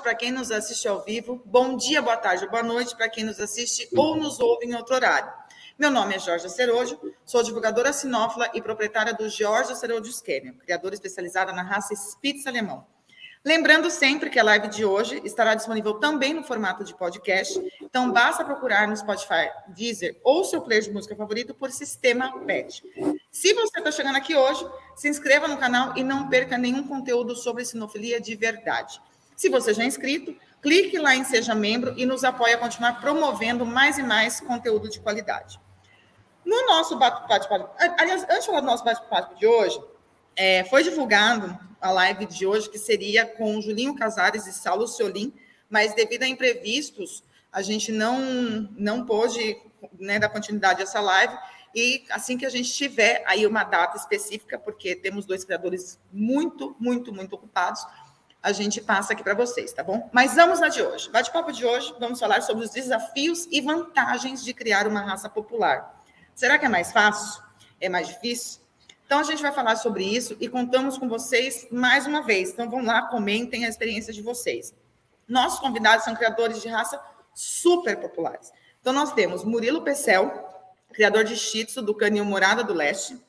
noite para quem nos assiste ao vivo. Bom dia, boa tarde, boa noite para quem nos assiste ou nos ouve em outro horário. Meu nome é Jorge Cerojo, sou divulgadora sinófila e proprietária do Jorge Cerojo Kennel, criadora especializada na raça Spitz alemão. Lembrando sempre que a live de hoje estará disponível também no formato de podcast, então basta procurar no Spotify, Deezer ou seu player de música favorito por Sistema PET. Se você está chegando aqui hoje, se inscreva no canal e não perca nenhum conteúdo sobre sinofilia de verdade. Se você já é inscrito, clique lá em Seja Membro e nos apoie a continuar promovendo mais e mais conteúdo de qualidade. No nosso bate-papo, aliás, antes de falar do nosso bate-papo de hoje, é, foi divulgado a live de hoje, que seria com Julinho Casares e Saulo Ciolim, mas devido a imprevistos, a gente não, não pôde né, dar continuidade a essa live. E assim que a gente tiver aí uma data específica, porque temos dois criadores muito, muito, muito ocupados, a gente passa aqui para vocês, tá bom? Mas vamos na de hoje. Bate-papo de hoje, vamos falar sobre os desafios e vantagens de criar uma raça popular. Será que é mais fácil? É mais difícil? Então, a gente vai falar sobre isso e contamos com vocês mais uma vez. Então, vão lá, comentem a experiência de vocês. Nossos convidados são criadores de raça super populares. Então, nós temos Murilo Pecel, criador de Shih Tzu do Canil Morada do Leste,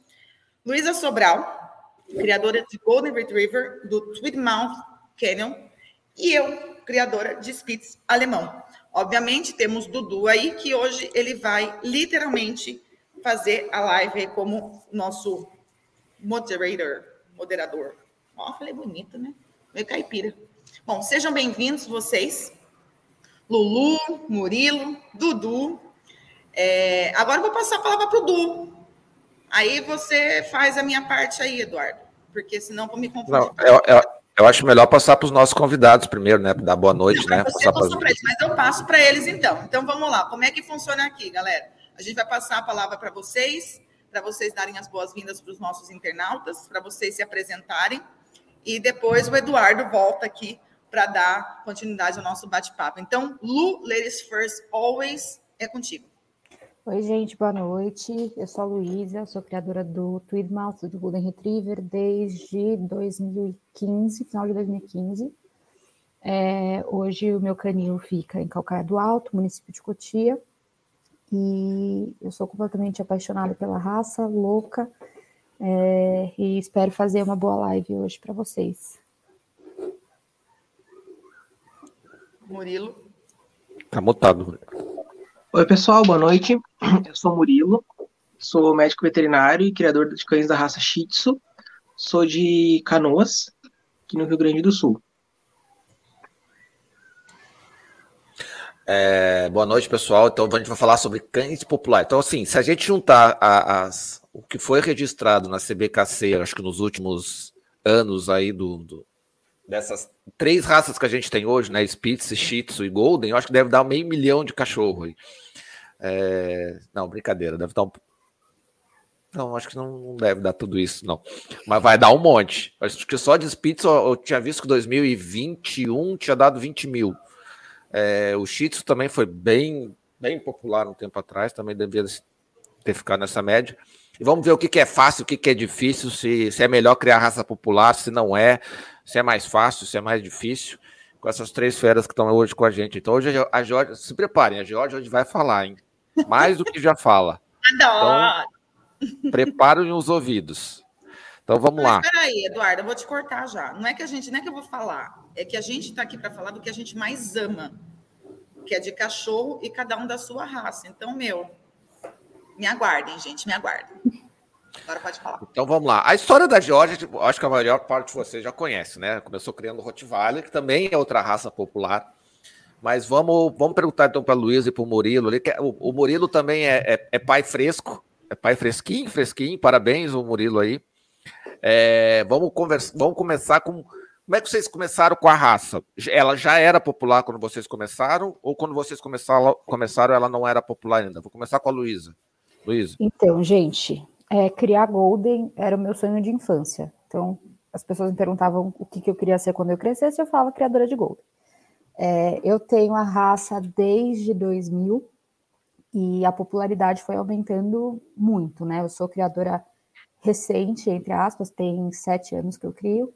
Luísa Sobral, criadora de Golden Retriever do Tweedmouth Canyon, e eu, criadora de Spitz alemão. Obviamente, temos Dudu aí, que hoje ele vai literalmente fazer a live como nosso moderator, moderador. Ó, falei bonito, né? Meio caipira. Bom, sejam bem-vindos vocês. Lulu, Murilo, Dudu. É, agora eu vou passar a palavra para o Du. Aí você faz a minha parte aí, Eduardo, porque senão vou me confundir. Não, eu, eu, eu, acho melhor passar para os nossos convidados primeiro, né? Dar boa noite, né? Passar pra... eles, mas eu passo para eles então. Então vamos lá. Como é que funciona aqui, galera? A gente vai passar a palavra para vocês para vocês darem as boas-vindas para os nossos internautas, para vocês se apresentarem. E depois o Eduardo volta aqui para dar continuidade ao nosso bate-papo. Então, Lu, ladies first, always, é contigo. Oi, gente, boa noite. Eu sou a Luísa, sou criadora do Tweedmouth, do Golden Retriever, desde 2015, final de 2015. É, hoje o meu canil fica em Calcaia do Alto, município de Cotia. E eu sou completamente apaixonada pela raça, louca, é, e espero fazer uma boa live hoje para vocês. Murilo. Tá mutado. Oi, pessoal, boa noite. Eu sou Murilo, sou médico veterinário e criador de cães da raça Shih Tzu. Sou de Canoas, aqui no Rio Grande do Sul. É, boa noite, pessoal. Então, a gente vai falar sobre cães populares. Então, assim, se a gente juntar a, as, o que foi registrado na CBKC, acho que nos últimos anos aí do, do, dessas três raças que a gente tem hoje, né, Spitz, Shih Tzu e Golden, eu acho que deve dar meio milhão de cachorro aí. É, não, brincadeira, deve dar um... Não, acho que não, deve dar tudo isso, não. Mas vai dar um monte. Acho que só de Spitz eu, eu tinha visto que 2021 tinha dado 20 mil. É, o Shih Tzu também foi bem, bem popular um tempo atrás, também devia ter ficado nessa média. E vamos ver o que, que é fácil, o que, que é difícil, se, se é melhor criar raça popular, se não é, se é mais fácil, se é mais difícil, com essas três feras que estão hoje com a gente. Então, hoje a Jorge, se preparem, a Jorge hoje vai falar, hein? Mais do que já fala. Então, preparem os ouvidos. Então vamos lá. Espera aí, Eduardo, eu vou te cortar já. Não é que a gente, não é que eu vou falar, é que a gente está aqui para falar do que a gente mais ama, que é de cachorro e cada um da sua raça. Então, meu, me aguardem, gente, me aguardem. Agora pode falar. Então vamos lá. A história da Georgia, tipo, acho que a maior parte de vocês já conhece, né? Começou criando o Rottweiler, que também é outra raça popular. Mas vamos, vamos perguntar então para o Luiz e para o Murilo. O, o Murilo também é, é, é pai fresco, é pai fresquinho, fresquinho. Parabéns, o Murilo aí. É, vamos, conversa, vamos começar com. Como é que vocês começaram com a raça? Ela já era popular quando vocês começaram? Ou quando vocês começaram, começaram ela não era popular ainda? Vou começar com a Luísa. Luísa. Então, gente, é, criar Golden era o meu sonho de infância. Então, as pessoas me perguntavam o que, que eu queria ser quando eu crescesse, eu falava criadora de Golden. É, eu tenho a raça desde 2000 e a popularidade foi aumentando muito, né? Eu sou criadora recente, entre aspas, tem sete anos que eu crio.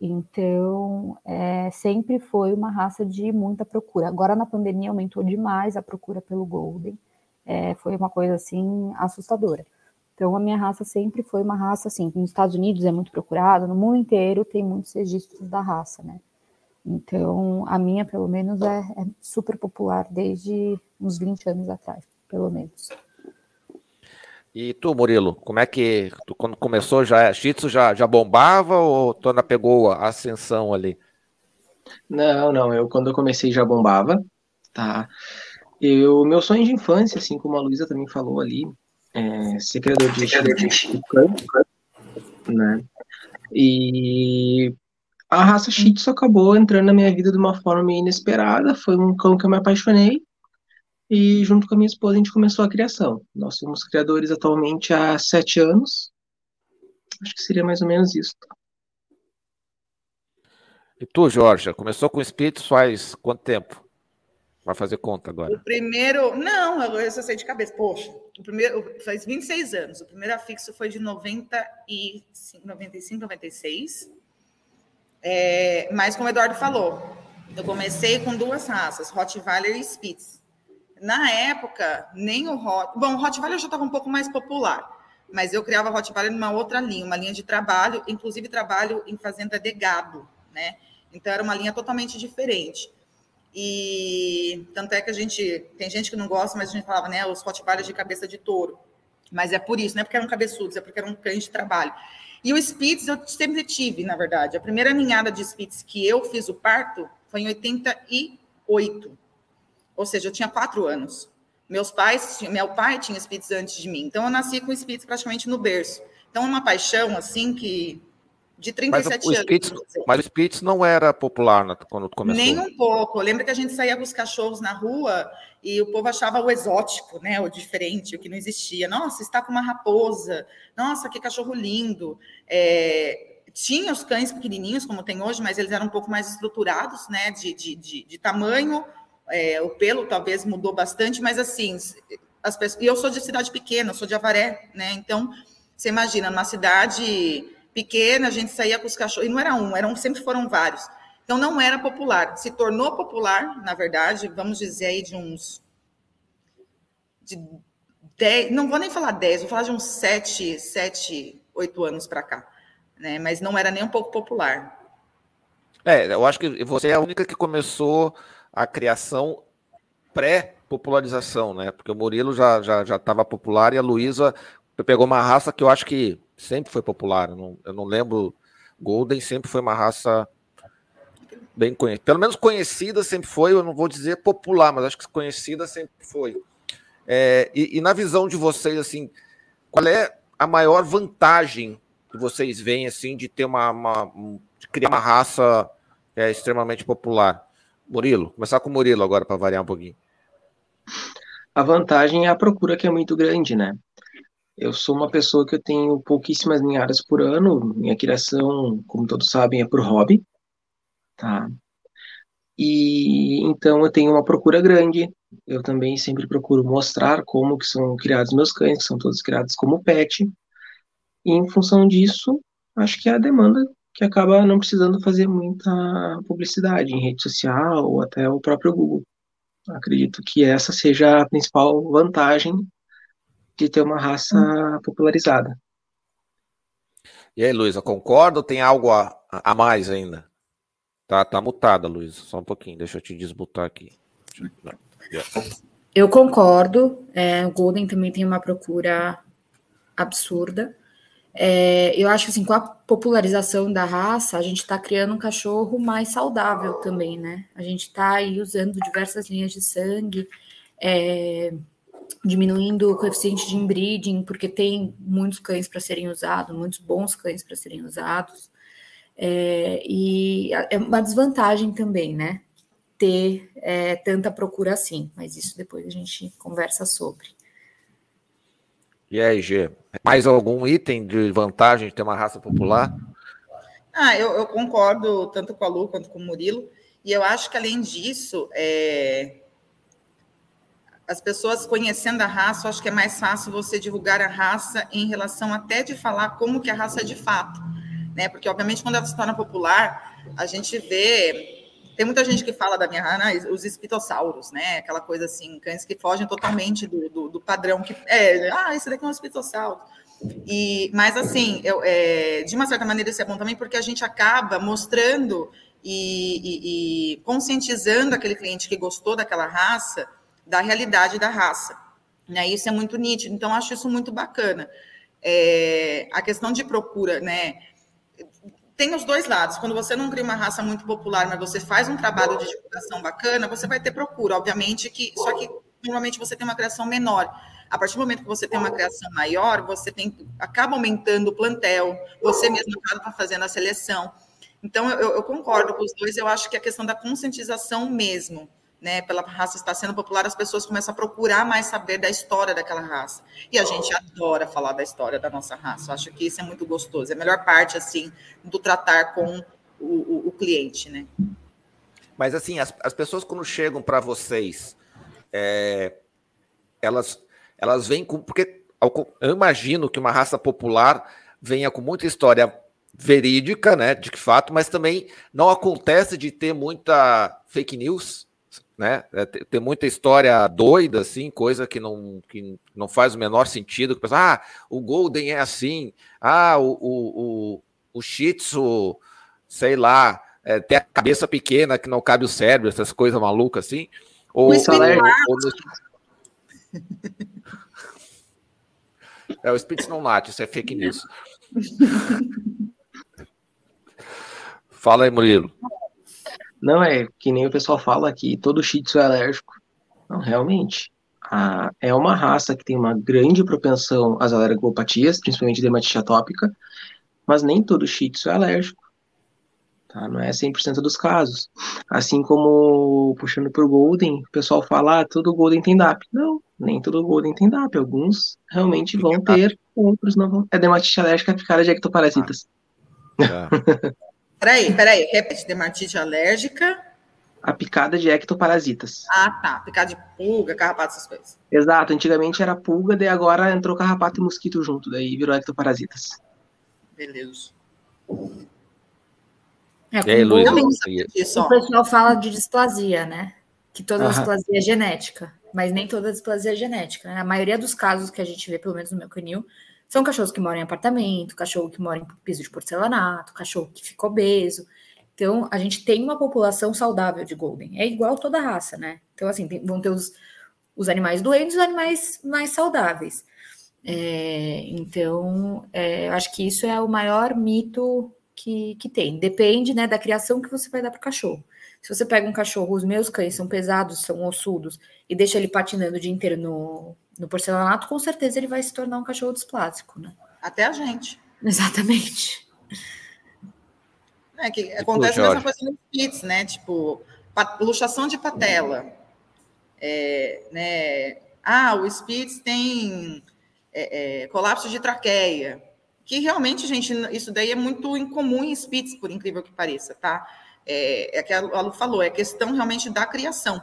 Então, é, sempre foi uma raça de muita procura. Agora, na pandemia, aumentou demais a procura pelo Golden. É, foi uma coisa, assim, assustadora. Então, a minha raça sempre foi uma raça, assim, nos Estados Unidos é muito procurada, no mundo inteiro tem muitos registros da raça, né? Então, a minha, pelo menos, é, é super popular desde uns 20 anos atrás, pelo menos. E tu, Murilo, como é que tu, quando começou já, Shih Tzu já, já bombava ou tu ainda pegou a ascensão ali? Não, não, eu quando eu comecei já bombava, tá? Eu, meu sonho de infância, assim como a Luísa também falou ali, é ser criador de, criador de né? E a raça Shih Tzu acabou entrando na minha vida de uma forma inesperada, foi um cão que eu me apaixonei, e junto com a minha esposa a gente começou a criação. Nós somos criadores atualmente há sete anos. Acho que seria mais ou menos isso. E tu, Jorge, começou com espíritos faz quanto tempo? Vai fazer conta agora. O primeiro. Não, eu só sei de cabeça. Poxa, o primeiro faz 26 anos. O primeiro afixo foi de 95, 95 96. É, mas, como o Eduardo falou, eu comecei com duas raças, Rottweiler e Spitz. Na época, nem o Hot. Bom, o Rottweiler já estava um pouco mais popular, mas eu criava Rottweiler numa outra linha, uma linha de trabalho, inclusive trabalho em fazenda de gado, né? Então era uma linha totalmente diferente. E tanto é que a gente tem gente que não gosta, mas a gente falava, né, os Rottweilers de cabeça de touro. Mas é por isso, não é porque eram cabeçudos, é porque eram cães de trabalho. E o Spitz eu sempre tive, na verdade. A primeira ninhada de Spitz que eu fiz o parto foi em 88. Ou seja, eu tinha quatro anos. Meus pais, meu pai tinha Spitz antes de mim, então eu nasci com Spitz praticamente no berço. Então, é uma paixão, assim, que de 37 mas o, anos. Spitz, mas o Spitz não era popular né, quando começou? Nem um pouco. Lembra que a gente saía com os cachorros na rua e o povo achava o exótico, né? O diferente, o que não existia. Nossa, está com uma raposa. Nossa, que cachorro lindo. É, tinha os cães pequenininhos, como tem hoje, mas eles eram um pouco mais estruturados, né? De, de, de, de tamanho é, o pelo talvez mudou bastante, mas assim, as pessoas, e eu sou de cidade pequena, eu sou de Avaré, né? Então, você imagina, numa cidade pequena, a gente saía com os cachorros, e não era um, eram, sempre foram vários. Então, não era popular. Se tornou popular, na verdade, vamos dizer aí de uns. De 10, não vou nem falar 10, vou falar de uns 7, 7 8 anos para cá. Né? Mas não era nem um pouco popular. É, eu acho que você é a única que começou a criação pré-popularização, né? Porque o Murilo já já já estava popular e a Luísa pegou uma raça que eu acho que sempre foi popular. Eu não, eu não lembro. Golden sempre foi uma raça bem conhecida. Pelo menos conhecida sempre foi, eu não vou dizer popular, mas acho que conhecida sempre foi. É, e, e, na visão de vocês, assim, qual é a maior vantagem que vocês veem assim de ter uma, uma de criar uma raça é, extremamente popular? Murilo, começar com o Murilo agora para variar um pouquinho. A vantagem é a procura que é muito grande, né? Eu sou uma pessoa que eu tenho pouquíssimas ninhadas por ano. Minha criação, como todos sabem, é por hobby, tá? E então eu tenho uma procura grande. Eu também sempre procuro mostrar como que são criados meus cães, que são todos criados como pet. E em função disso, acho que a demanda que acaba não precisando fazer muita publicidade em rede social ou até o próprio Google. Acredito que essa seja a principal vantagem de ter uma raça popularizada. E aí, Luísa, concorda ou tem algo a, a mais ainda? Tá, tá mutada, Luísa. Só um pouquinho, deixa eu te desmutar aqui. Eu concordo. É, o Golden também tem uma procura absurda. É, eu acho que assim, com a popularização da raça, a gente está criando um cachorro mais saudável também, né? A gente está aí usando diversas linhas de sangue, é, diminuindo o coeficiente de inbreeding, porque tem muitos cães para serem usados, muitos bons cães para serem usados. É, e é uma desvantagem também, né? Ter é, tanta procura assim, mas isso depois a gente conversa sobre. E aí, G, mais algum item de vantagem de ter uma raça popular? Ah, eu, eu concordo tanto com a Lu quanto com o Murilo. E eu acho que, além disso, é... as pessoas conhecendo a raça, eu acho que é mais fácil você divulgar a raça em relação até de falar como que a raça é de fato. né? Porque, obviamente, quando ela se torna popular, a gente vê. Tem muita gente que fala da minha rana, os espitossauros, né? Aquela coisa assim, cães que fogem totalmente do, do, do padrão que. É, ah, esse daqui é um espitossauro. E, mas, assim, eu, é, de uma certa maneira, isso é bom também, porque a gente acaba mostrando e, e, e conscientizando aquele cliente que gostou daquela raça da realidade da raça. Né? Isso é muito nítido, então acho isso muito bacana. É, a questão de procura, né? Tem os dois lados. Quando você não cria uma raça muito popular, mas você faz um trabalho de divulgação bacana, você vai ter procura, obviamente, que só que normalmente você tem uma criação menor. A partir do momento que você tem uma criação maior, você tem acaba aumentando o plantel, você mesmo acaba fazendo a seleção. Então, eu, eu concordo com os dois, eu acho que a questão da conscientização mesmo, né, pela raça estar sendo popular, as pessoas começam a procurar mais saber da história daquela raça. E a gente adora falar da história da nossa raça. Eu acho que isso é muito gostoso. É a melhor parte, assim, do tratar com o, o, o cliente, né? Mas, assim, as, as pessoas quando chegam para vocês, é, elas, elas vêm com... Porque eu imagino que uma raça popular venha com muita história verídica, né, de fato, mas também não acontece de ter muita fake news, né? É, tem muita história doida, assim, coisa que não, que não faz o menor sentido. Que pensa, ah, o Golden é assim, ah, o, o, o, o Shih Tzu, sei lá, é, tem a cabeça pequena que não cabe o cérebro, essas coisas malucas assim. Ou, ou, ou É, o Spitz não late, isso é fake news. Fala aí, Murilo. Não é que nem o pessoal fala que todo Shih Tzu é alérgico. Não, realmente. A, é uma raça que tem uma grande propensão às alergopatias, principalmente dermatite atópica, mas nem todo Shih Tzu é alérgico. Tá? Não é 100% dos casos. Assim como, puxando por Golden, o pessoal fala, ah, todo Golden tem DAP. Não, nem todo Golden tem DAP. Alguns realmente vão ter, outros não vão. É dermatite alérgica picada de ectoparasitas. Ah. Peraí, peraí, repete, dermatite alérgica. A picada de ectoparasitas. Ah, tá. Picada de pulga, carrapato, essas coisas. Exato, antigamente era pulga, daí agora entrou carrapato e mosquito junto, daí virou ectoparasitas. Beleza. É, aí, Luiz, o pessoal fala de displasia, né? Que toda Aham. displasia é genética, mas nem toda displasia é genética. Né? A maioria dos casos que a gente vê, pelo menos no meu canil, são cachorros que moram em apartamento, cachorro que mora em piso de porcelanato, cachorro que fica obeso. Então, a gente tem uma população saudável de Golden. É igual toda raça, né? Então, assim, tem, vão ter os, os animais doentes e os animais mais saudáveis. É, então, é, eu acho que isso é o maior mito que, que tem. Depende né, da criação que você vai dar para o cachorro. Se você pega um cachorro, os meus cães são pesados, são ossudos, e deixa ele patinando o dia inteiro no, no porcelanato, com certeza ele vai se tornar um cachorro displásico, né? Até a gente. Exatamente. É que acontece a mesma coisa nos pits, né? Tipo, luxação de patela. É, né? Ah, o Spitz tem é, é, colapso de traqueia. Que realmente, gente, isso daí é muito incomum em Spitz, por incrível que pareça, tá? É, é que a Lu falou, é questão realmente da criação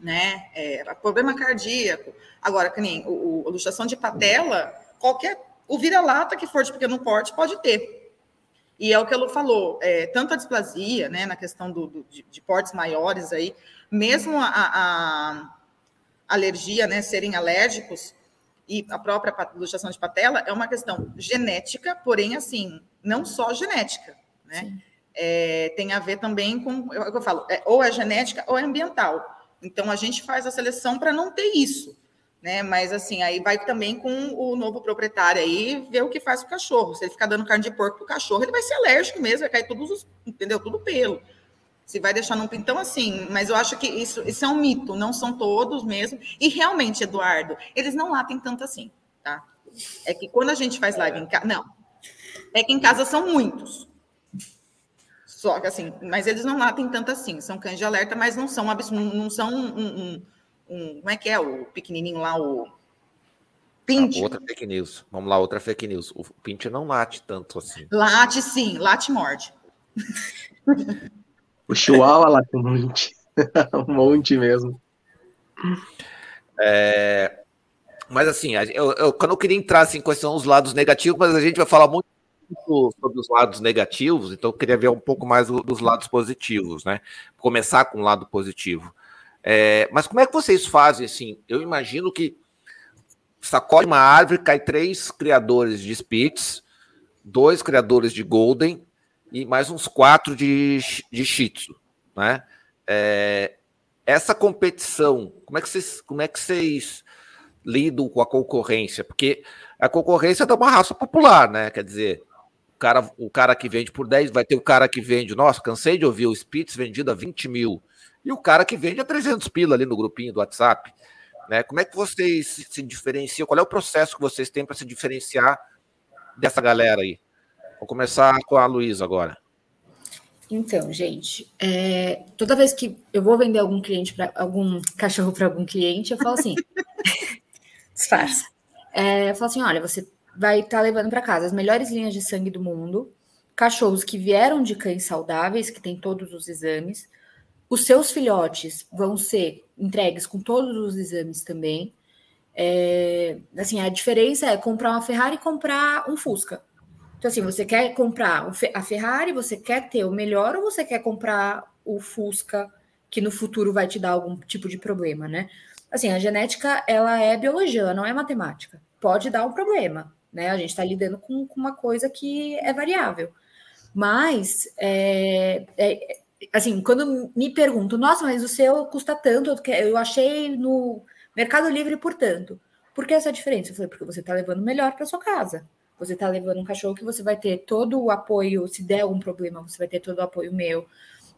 né? É, problema cardíaco. Agora, que nem o, o, luxação de patela, qualquer. O vira-lata que for de pequeno porte pode ter. E é o que a Lu falou, é, tanto a displasia, né, na questão do, do de, de, portes maiores aí, mesmo a, a, alergia, né, serem alérgicos, e a própria luxação de patela é uma questão genética, porém, assim, não só genética, né? É, tem a ver também com, é o que eu falo, é, ou é genética ou é ambiental. Então, a gente faz a seleção para não ter isso. Né? Mas assim, aí vai também com o novo proprietário aí ver o que faz com o cachorro. Se ele ficar dando carne de porco pro cachorro, ele vai ser alérgico mesmo, vai cair todos os, entendeu? Tudo pelo. Se vai deixar num então assim, mas eu acho que isso, isso é um mito, não são todos mesmo. E realmente, Eduardo, eles não latem tanto assim, tá? É que quando a gente faz live em casa, não. É que em casa são muitos. Só que assim, mas eles não latem tanto assim, são cães de alerta, mas não são não são um, um, um, como é que é o pequenininho lá, o Pint. Ah, outra fake news. Vamos lá, outra fake news. O Pint não late tanto assim. Late sim, late morde. o Chihuahua late um monte. um monte mesmo. É, mas assim, eu, eu, quando eu queria entrar assim, quais são os lados negativos, mas a gente vai falar muito sobre os lados negativos, então eu queria ver um pouco mais dos lados positivos, né? Começar com o lado positivo. É, mas como é que vocês fazem assim? Eu imagino que sacode uma árvore, cai três criadores de Spitz, dois criadores de Golden e mais uns quatro de, de Shih Tzu, né? É, essa competição, como é que vocês, como é que vocês lidam com a concorrência? Porque a concorrência é uma raça popular, né? Quer dizer, cara, o cara que vende por 10, vai ter o cara que vende, nossa, cansei de ouvir o Spitz vendido a 20 mil, e o cara que vende a 300 pila ali no grupinho do WhatsApp. Né? Como é que vocês se diferenciam? Qual é o processo que vocês têm para se diferenciar dessa galera aí? Vou começar com a Luísa agora. Então, gente, é, toda vez que eu vou vender algum cliente para algum cachorro para algum cliente, eu falo assim, disfarça. É, eu falo assim, olha, você vai estar tá levando para casa as melhores linhas de sangue do mundo, cachorros que vieram de cães saudáveis, que têm todos os exames. Os seus filhotes vão ser entregues com todos os exames também. É, assim, a diferença é comprar uma Ferrari e comprar um Fusca. Então, assim, você quer comprar a Ferrari, você quer ter o melhor ou você quer comprar o Fusca, que no futuro vai te dar algum tipo de problema, né? Assim, a genética, ela é biologia, ela não é matemática. Pode dar um problema, né? A gente está lidando com, com, uma coisa que é variável. Mas, é, é, assim, quando me pergunto, nossa, mas o seu custa tanto, eu achei no Mercado Livre por tanto. Por que essa diferença? Eu falei, porque você está levando melhor para sua casa. Você está levando um cachorro que você vai ter todo o apoio, se der algum problema, você vai ter todo o apoio meu.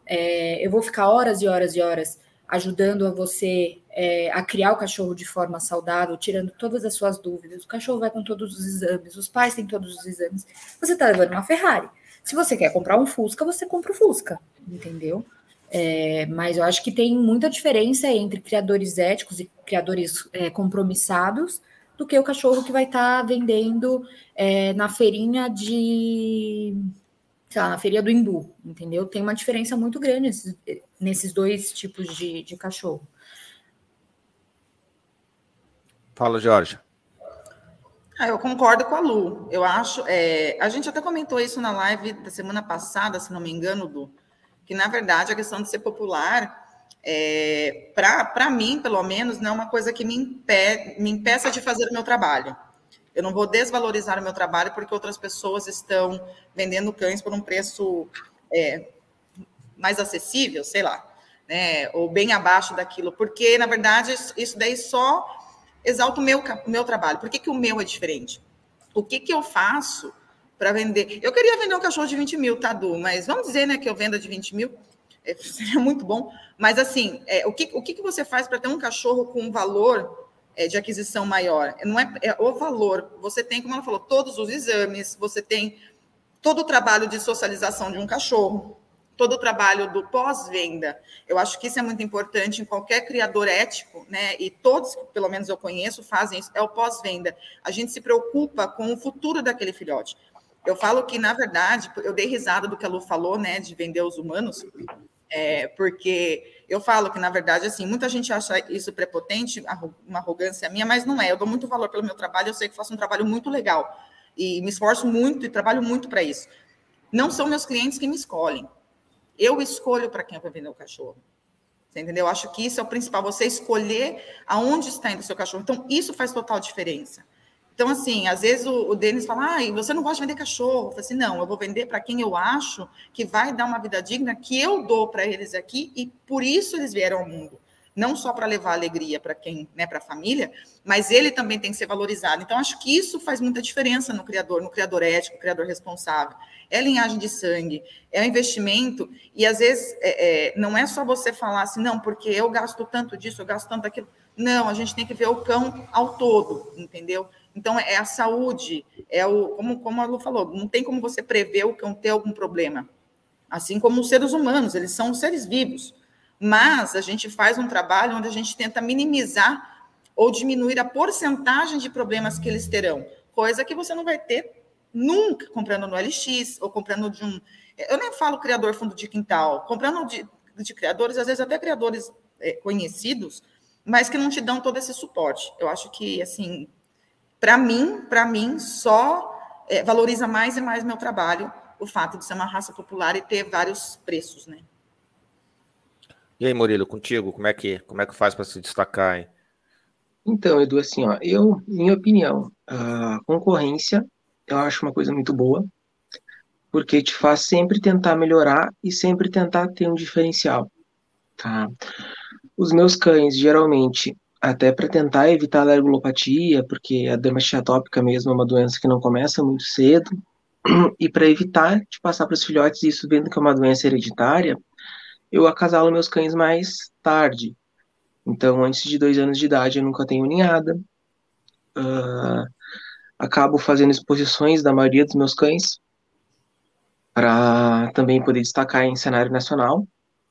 É, eu vou ficar horas e horas e horas ajudando a você é, a criar o cachorro de forma saudável, tirando todas as suas dúvidas. O cachorro vai com todos os exames, os pais têm todos os exames. Você está levando uma Ferrari. Se você quer comprar um Fusca, você compra o Fusca, entendeu? É, mas eu acho que tem muita diferença entre criadores éticos e criadores é, compromissados do que o cachorro que vai estar tá vendendo é, na feirinha de. Sei lá, na feirinha do Imbu, entendeu? Tem uma diferença muito grande nesses, nesses dois tipos de, de cachorro. Fala, Jorge. Ah, eu concordo com a Lu. Eu acho. É, a gente até comentou isso na live da semana passada, se não me engano, Lu, que na verdade a questão de ser popular é, para mim, pelo menos, não é uma coisa que me, impede, me impeça de fazer o meu trabalho. Eu não vou desvalorizar o meu trabalho porque outras pessoas estão vendendo cães por um preço é, mais acessível, sei lá, né, ou bem abaixo daquilo, porque, na verdade, isso daí só exalta o meu, o meu trabalho. Por que, que o meu é diferente? O que, que eu faço para vender? Eu queria vender um cachorro de 20 mil, tá? Mas vamos dizer né, que eu venda de 20 mil, é, seria muito bom. Mas, assim, é, o, que, o que, que você faz para ter um cachorro com um valor é, de aquisição maior? Não é, é o valor. Você tem, como ela falou, todos os exames, você tem todo o trabalho de socialização de um cachorro, todo o trabalho do pós-venda. Eu acho que isso é muito importante em qualquer criador ético, né? E todos, pelo menos eu conheço, fazem isso, é o pós-venda. A gente se preocupa com o futuro daquele filhote. Eu falo que, na verdade, eu dei risada do que a Lu falou, né, de vender os humanos, é, porque eu falo que, na verdade, assim, muita gente acha isso prepotente, uma arrogância minha, mas não é. Eu dou muito valor pelo meu trabalho, eu sei que faço um trabalho muito legal e me esforço muito e trabalho muito para isso. Não são meus clientes que me escolhem. Eu escolho para quem eu vou vender o cachorro. Você entendeu? Eu acho que isso é o principal, você escolher aonde está indo o seu cachorro. Então, isso faz total diferença. Então, assim, às vezes o, o Denis fala, ah, você não gosta de vender cachorro. Eu falo assim, não, eu vou vender para quem eu acho que vai dar uma vida digna, que eu dou para eles aqui, e por isso eles vieram ao mundo. Não só para levar alegria para quem, né, para a família, mas ele também tem que ser valorizado. Então, acho que isso faz muita diferença no criador, no criador ético, no criador responsável. É linhagem de sangue, é um investimento, e às vezes é, é, não é só você falar assim, não, porque eu gasto tanto disso, eu gasto tanto daquilo. Não, a gente tem que ver o cão ao todo, entendeu? Então, é a saúde, é o, como, como a Lu falou, não tem como você prever o cão ter algum problema. Assim como os seres humanos, eles são seres vivos. Mas a gente faz um trabalho onde a gente tenta minimizar ou diminuir a porcentagem de problemas que eles terão, coisa que você não vai ter nunca comprando no LX ou comprando de um. Eu nem falo criador fundo de quintal, comprando de, de criadores, às vezes até criadores é, conhecidos, mas que não te dão todo esse suporte. Eu acho que, assim, para mim, para mim, só é, valoriza mais e mais meu trabalho o fato de ser uma raça popular e ter vários preços, né? E aí, Murilo, contigo, como é que, como é que faz para se destacar? Hein? Então, Edu, assim, ó, eu, minha opinião, a concorrência eu acho uma coisa muito boa, porque te faz sempre tentar melhorar e sempre tentar ter um diferencial, tá? Os meus cães, geralmente, até para tentar evitar a alergolopatia, porque a dermatite atópica mesmo é uma doença que não começa muito cedo, e para evitar de passar para os filhotes isso vendo que é uma doença hereditária, eu acasalo meus cães mais tarde. Então, antes de dois anos de idade, eu nunca tenho ninhada. Uh, acabo fazendo exposições da maioria dos meus cães para também poder destacar em cenário nacional,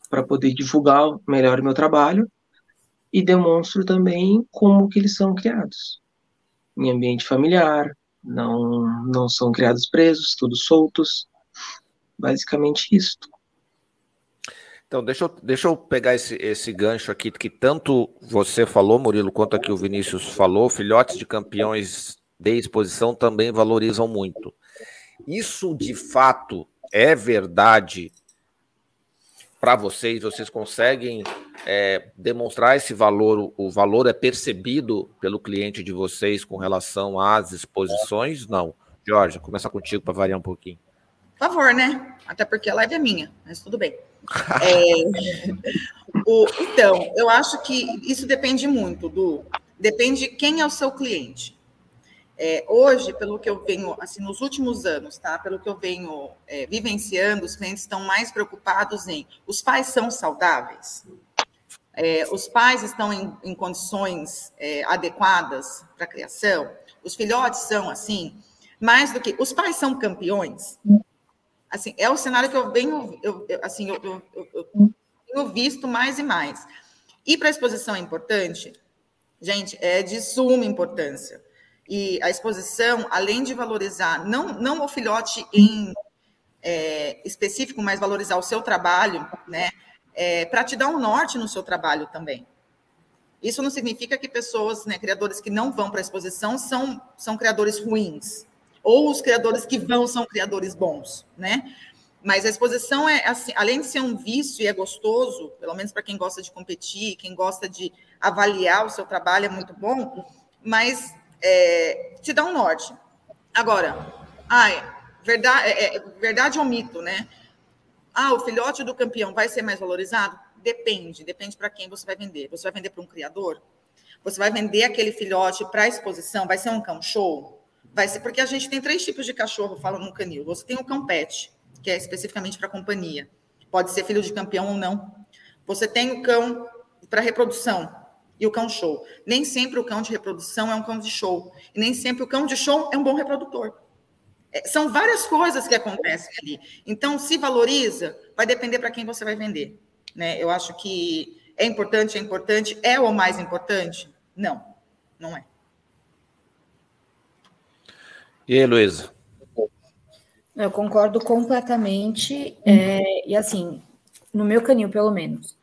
para poder divulgar melhor o meu trabalho e demonstro também como que eles são criados em ambiente familiar, não não são criados presos, todos soltos, basicamente isso. Então, deixa eu, deixa eu pegar esse, esse gancho aqui, que tanto você falou, Murilo, quanto aqui o Vinícius falou, filhotes de campeões de exposição também valorizam muito. Isso, de fato, é verdade para vocês? Vocês conseguem é, demonstrar esse valor? O valor é percebido pelo cliente de vocês com relação às exposições? Não. Jorge, começar contigo para variar um pouquinho. Por favor, né? Até porque a live é minha, mas tudo bem. É, o, então, eu acho que isso depende muito do. Depende de quem é o seu cliente. É, hoje, pelo que eu venho, assim, nos últimos anos, tá? Pelo que eu venho é, vivenciando, os clientes estão mais preocupados em os pais são saudáveis, é, os pais estão em, em condições é, adequadas para a criação, os filhotes são assim, mais do que os pais são campeões. Assim, é o cenário que eu venho, eu, eu assim, eu, eu, tenho visto mais e mais. E para a exposição é importante, gente, é de suma importância e a exposição, além de valorizar, não, não o filhote em é, específico, mas valorizar o seu trabalho, né? É, para te dar um norte no seu trabalho também. Isso não significa que pessoas, né, criadores que não vão para a exposição são, são criadores ruins, ou os criadores que vão são criadores bons, né? Mas a exposição é assim, além de ser um vício e é gostoso, pelo menos para quem gosta de competir, quem gosta de avaliar o seu trabalho é muito bom, mas é, te dá um norte. Agora, ai, verdade, é, é, verdade ou mito, né? Ah, o filhote do campeão vai ser mais valorizado? Depende, depende para quem você vai vender. Você vai vender para um criador? Você vai vender aquele filhote para exposição? Vai ser um cão show? Vai ser porque a gente tem três tipos de cachorro, falo no canil. Você tem o cão pet, que é especificamente para companhia. Pode ser filho de campeão ou não. Você tem o cão para reprodução, e o cão show. Nem sempre o cão de reprodução é um cão de show. E nem sempre o cão de show é um bom reprodutor. É, são várias coisas que acontecem ali. Então, se valoriza, vai depender para quem você vai vender. Né? Eu acho que é importante, é importante. É o mais importante? Não, não é. E aí, Luísa? Eu concordo completamente. É, e assim, no meu canil, pelo menos,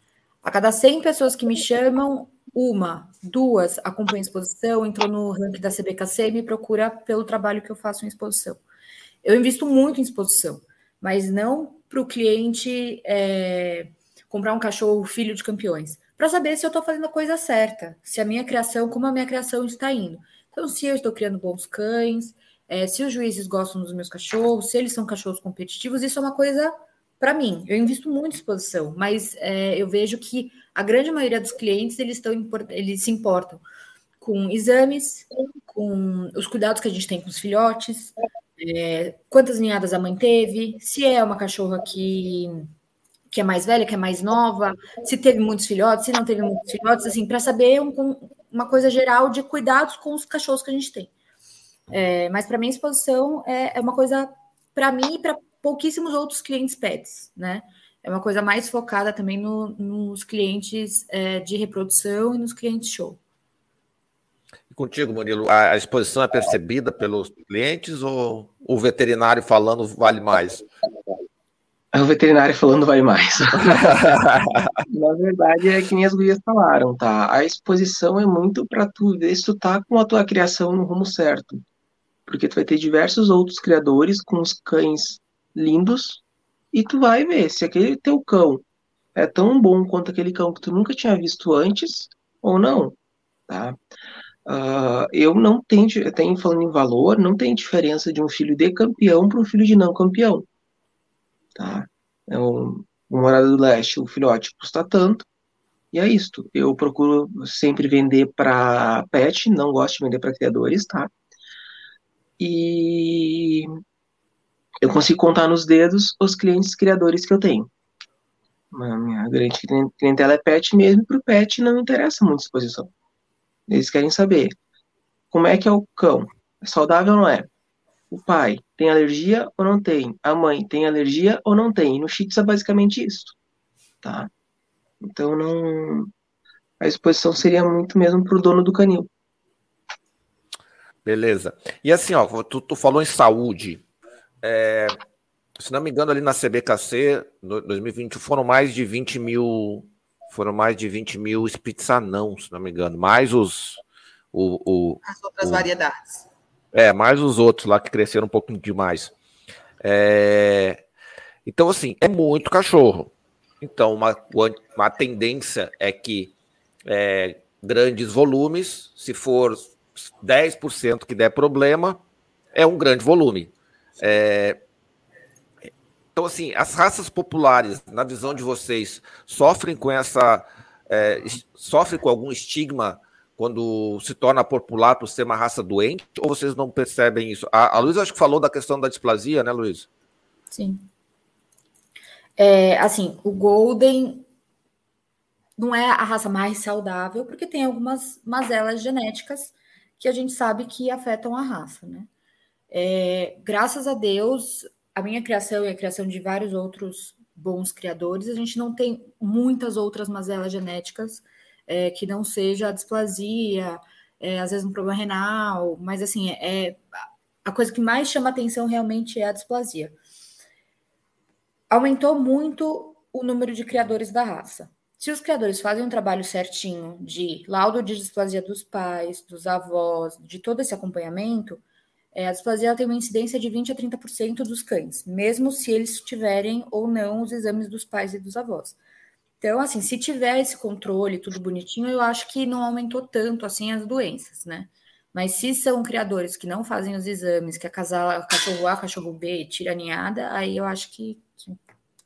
a cada 100 pessoas que me chamam, uma, duas, acompanha a exposição, entrou no ranking da CBKC e me procura pelo trabalho que eu faço em exposição. Eu invisto muito em exposição, mas não para o cliente é, comprar um cachorro filho de campeões, para saber se eu estou fazendo a coisa certa, se a minha criação, como a minha criação está indo. Então, se eu estou criando bons cães, é, se os juízes gostam dos meus cachorros, se eles são cachorros competitivos, isso é uma coisa para mim, eu invisto muito em exposição, mas é, eu vejo que a grande maioria dos clientes eles estão eles se importam com exames, com os cuidados que a gente tem com os filhotes, é, quantas ninhadas a mãe teve, se é uma cachorra que, que é mais velha, que é mais nova, se teve muitos filhotes, se não teve muitos filhotes, assim, para saber um, uma coisa geral de cuidados com os cachorros que a gente tem. É, mas para mim, a exposição é, é uma coisa, para mim e para pouquíssimos outros clientes pets, né? É uma coisa mais focada também no, nos clientes é, de reprodução e nos clientes show. E contigo, Murilo, a, a exposição é percebida pelos clientes ou o veterinário falando vale mais? O veterinário falando vale mais. Na verdade, é que nem as gurias falaram, tá? A exposição é muito para tu ver se tu tá com a tua criação no rumo certo. Porque tu vai ter diversos outros criadores com os cães lindos e tu vai ver se aquele teu cão é tão bom quanto aquele cão que tu nunca tinha visto antes ou não, tá? Uh, eu não tenho, tenho falando em valor, não tem diferença de um filho de campeão para um filho de não campeão, tá? É um, um morada do leste, o filhote custa tanto, e é isto. Eu procuro sempre vender para pet, não gosto de vender para criadores, tá? E eu consigo contar nos dedos os clientes criadores que eu tenho. A minha grande clientela é pet mesmo, para o pet não interessa muito exposição. Eles querem saber como é que é o cão, é saudável ou não é? O pai tem alergia ou não tem? A mãe tem alergia ou não tem? No Shih é basicamente isso, tá? Então não a exposição seria muito mesmo para o dono do canil. Beleza. E assim, ó, tu, tu falou em saúde. É, se não me engano, ali na CBKC, no 2020, foram mais de 20 mil. Foram mais de 20 mil não, se não me engano. Mais os. O, o, As outras o, variedades. É, mais os outros lá que cresceram um pouquinho demais. É, então, assim, é muito cachorro. Então, uma, uma tendência é que é, grandes volumes, se for 10% que der problema, é um grande volume. É, então, assim, as raças populares, na visão de vocês, sofrem com essa. É, sofrem com algum estigma quando se torna popular por ser uma raça doente? Ou vocês não percebem isso? A, a Luísa acho que falou da questão da displasia, né, Luísa? Sim. É, assim, o Golden não é a raça mais saudável, porque tem algumas mazelas genéticas que a gente sabe que afetam a raça, né? É, graças a Deus, a minha criação e a criação de vários outros bons criadores, a gente não tem muitas outras mazelas genéticas é, que não seja a displasia, é, às vezes um problema renal, mas assim, é, a coisa que mais chama atenção realmente é a displasia. Aumentou muito o número de criadores da raça. Se os criadores fazem um trabalho certinho de laudo de displasia dos pais, dos avós, de todo esse acompanhamento, é, a displasia tem uma incidência de 20 a 30% dos cães, mesmo se eles tiverem ou não os exames dos pais e dos avós. Então, assim, se tiver esse controle, tudo bonitinho, eu acho que não aumentou tanto assim as doenças, né? Mas se são criadores que não fazem os exames, que acasala cachorro A, cachorro B, tira a ninhada, aí eu acho que, que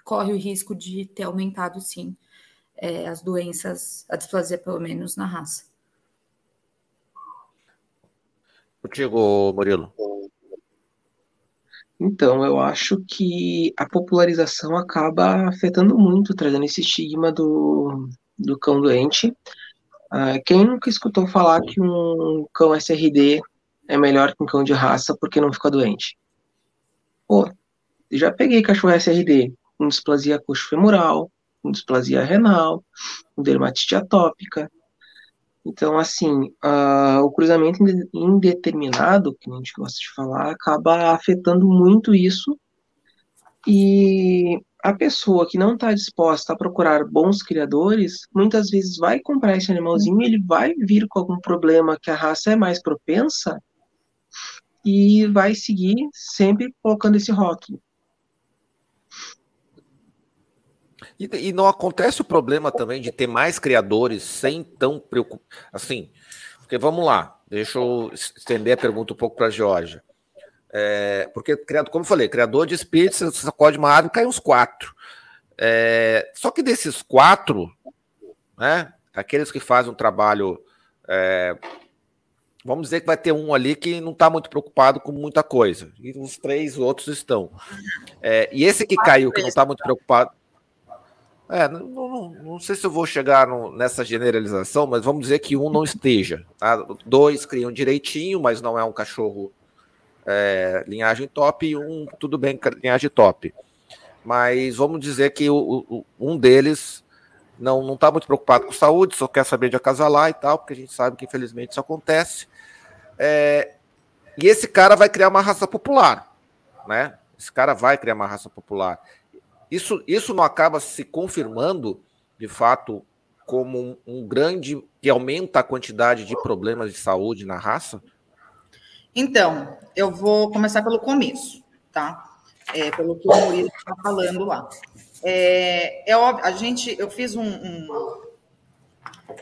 corre o risco de ter aumentado, sim, é, as doenças, a displasia, pelo menos, na raça. Contigo, Murilo. Então, eu acho que a popularização acaba afetando muito, trazendo esse estigma do, do cão doente. Uh, quem nunca escutou falar que um cão SRD é melhor que um cão de raça porque não fica doente? Pô, já peguei cachorro SRD com displasia coxo-femoral, com displasia renal, com dermatite atópica. Então, assim, uh, o cruzamento indeterminado, que a gente gosta de falar, acaba afetando muito isso. E a pessoa que não está disposta a procurar bons criadores, muitas vezes vai comprar esse animalzinho, ele vai vir com algum problema que a raça é mais propensa e vai seguir sempre colocando esse rótulo. E, e, não acontece o problema também de ter mais criadores sem tão preocupar. Assim, porque vamos lá, deixa eu estender a pergunta um pouco para a Georgia. É, porque, como eu falei, criador de espíritos, você sacode uma árvore cai uns quatro. É, só que desses quatro, né, aqueles que fazem um trabalho. É, vamos dizer que vai ter um ali que não está muito preocupado com muita coisa. E os três outros estão. É, e esse que caiu, que não está muito preocupado. É, não, não, não, sei se eu vou chegar no, nessa generalização, mas vamos dizer que um não esteja. Tá? Dois criam direitinho, mas não é um cachorro é, linhagem top, e um, tudo bem, linhagem top. Mas vamos dizer que o, o, um deles não está muito preocupado com saúde, só quer saber de acasalar e tal, porque a gente sabe que infelizmente isso acontece. É, e esse cara vai criar uma raça popular, né? Esse cara vai criar uma raça popular. Isso, isso não acaba se confirmando, de fato, como um, um grande que aumenta a quantidade de problemas de saúde na raça? Então, eu vou começar pelo começo, tá? É, pelo que o Murilo está falando lá. É, é óbvio, a gente, eu fiz um, um,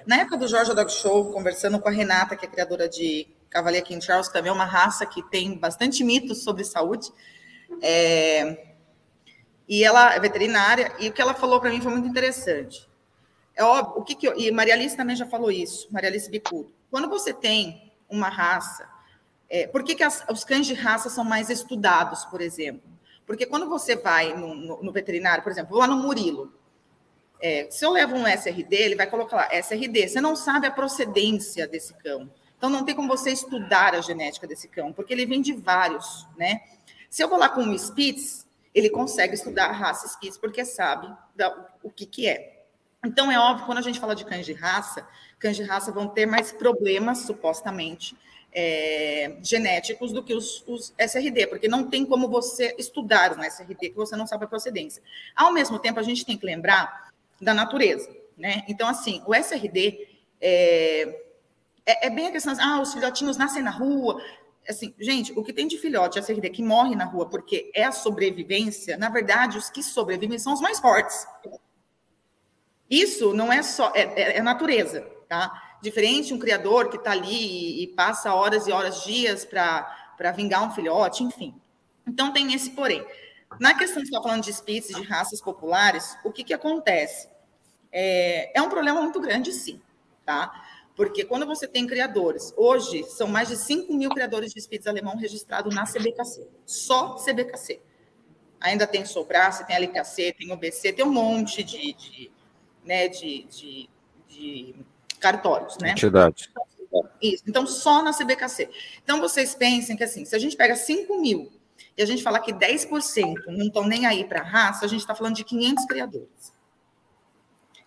Na época do Jorge Dog Show, conversando com a Renata, que é criadora de Cavalier King Charles, também é uma raça que tem bastante mitos sobre saúde. É, e ela é veterinária, e o que ela falou para mim foi muito interessante. É óbvio, o que, que eu, e Maria Alice também já falou isso, Maria Alice Bicudo. Quando você tem uma raça, é, por que, que as, os cães de raça são mais estudados, por exemplo? Porque quando você vai no, no, no veterinário, por exemplo, vou lá no Murilo, é, se eu levo um SRD, ele vai colocar lá SRD. Você não sabe a procedência desse cão. Então não tem como você estudar a genética desse cão, porque ele vem de vários, né? Se eu vou lá com o Spitz, ele consegue estudar raça Spitz porque sabe da, o que, que é. Então é óbvio, quando a gente fala de cães de raça, cães de raça vão ter mais problemas, supostamente, é, genéticos do que os, os, SRD, porque não tem como você estudar um SRD que você não sabe a procedência. Ao mesmo tempo, a gente tem que lembrar da natureza, né? Então, assim, o SRD é, é, é bem a questão, ah, os filhotinhos nascem na rua. Assim, gente, o que tem de filhote SRD que morre na rua porque é a sobrevivência, na verdade, os que sobrevivem são os mais fortes. Isso não é só, é, é, é natureza, tá? Diferente um criador que está ali e, e, passa horas e horas, dias para vingar um filhote, enfim. Então tem esse porém. Na questão que está falando de espécies, de raças populares, o que, que acontece? É, é um problema muito grande, sim, tá? Porque quando você tem criadores, hoje são mais de 5 mil criadores de espíritos alemão registrados na CBKC, só CBKC. Ainda tem Sobrace, tem LKC, tem OBC, tem um monte de, de, né, de, de, de cartórios, né? Isso. Então, só na CBKC. Então, vocês pensem que, assim, se a gente pega 5 mil e a gente falar que 10% não estão nem aí para a raça, a gente está falando de 500 criadores.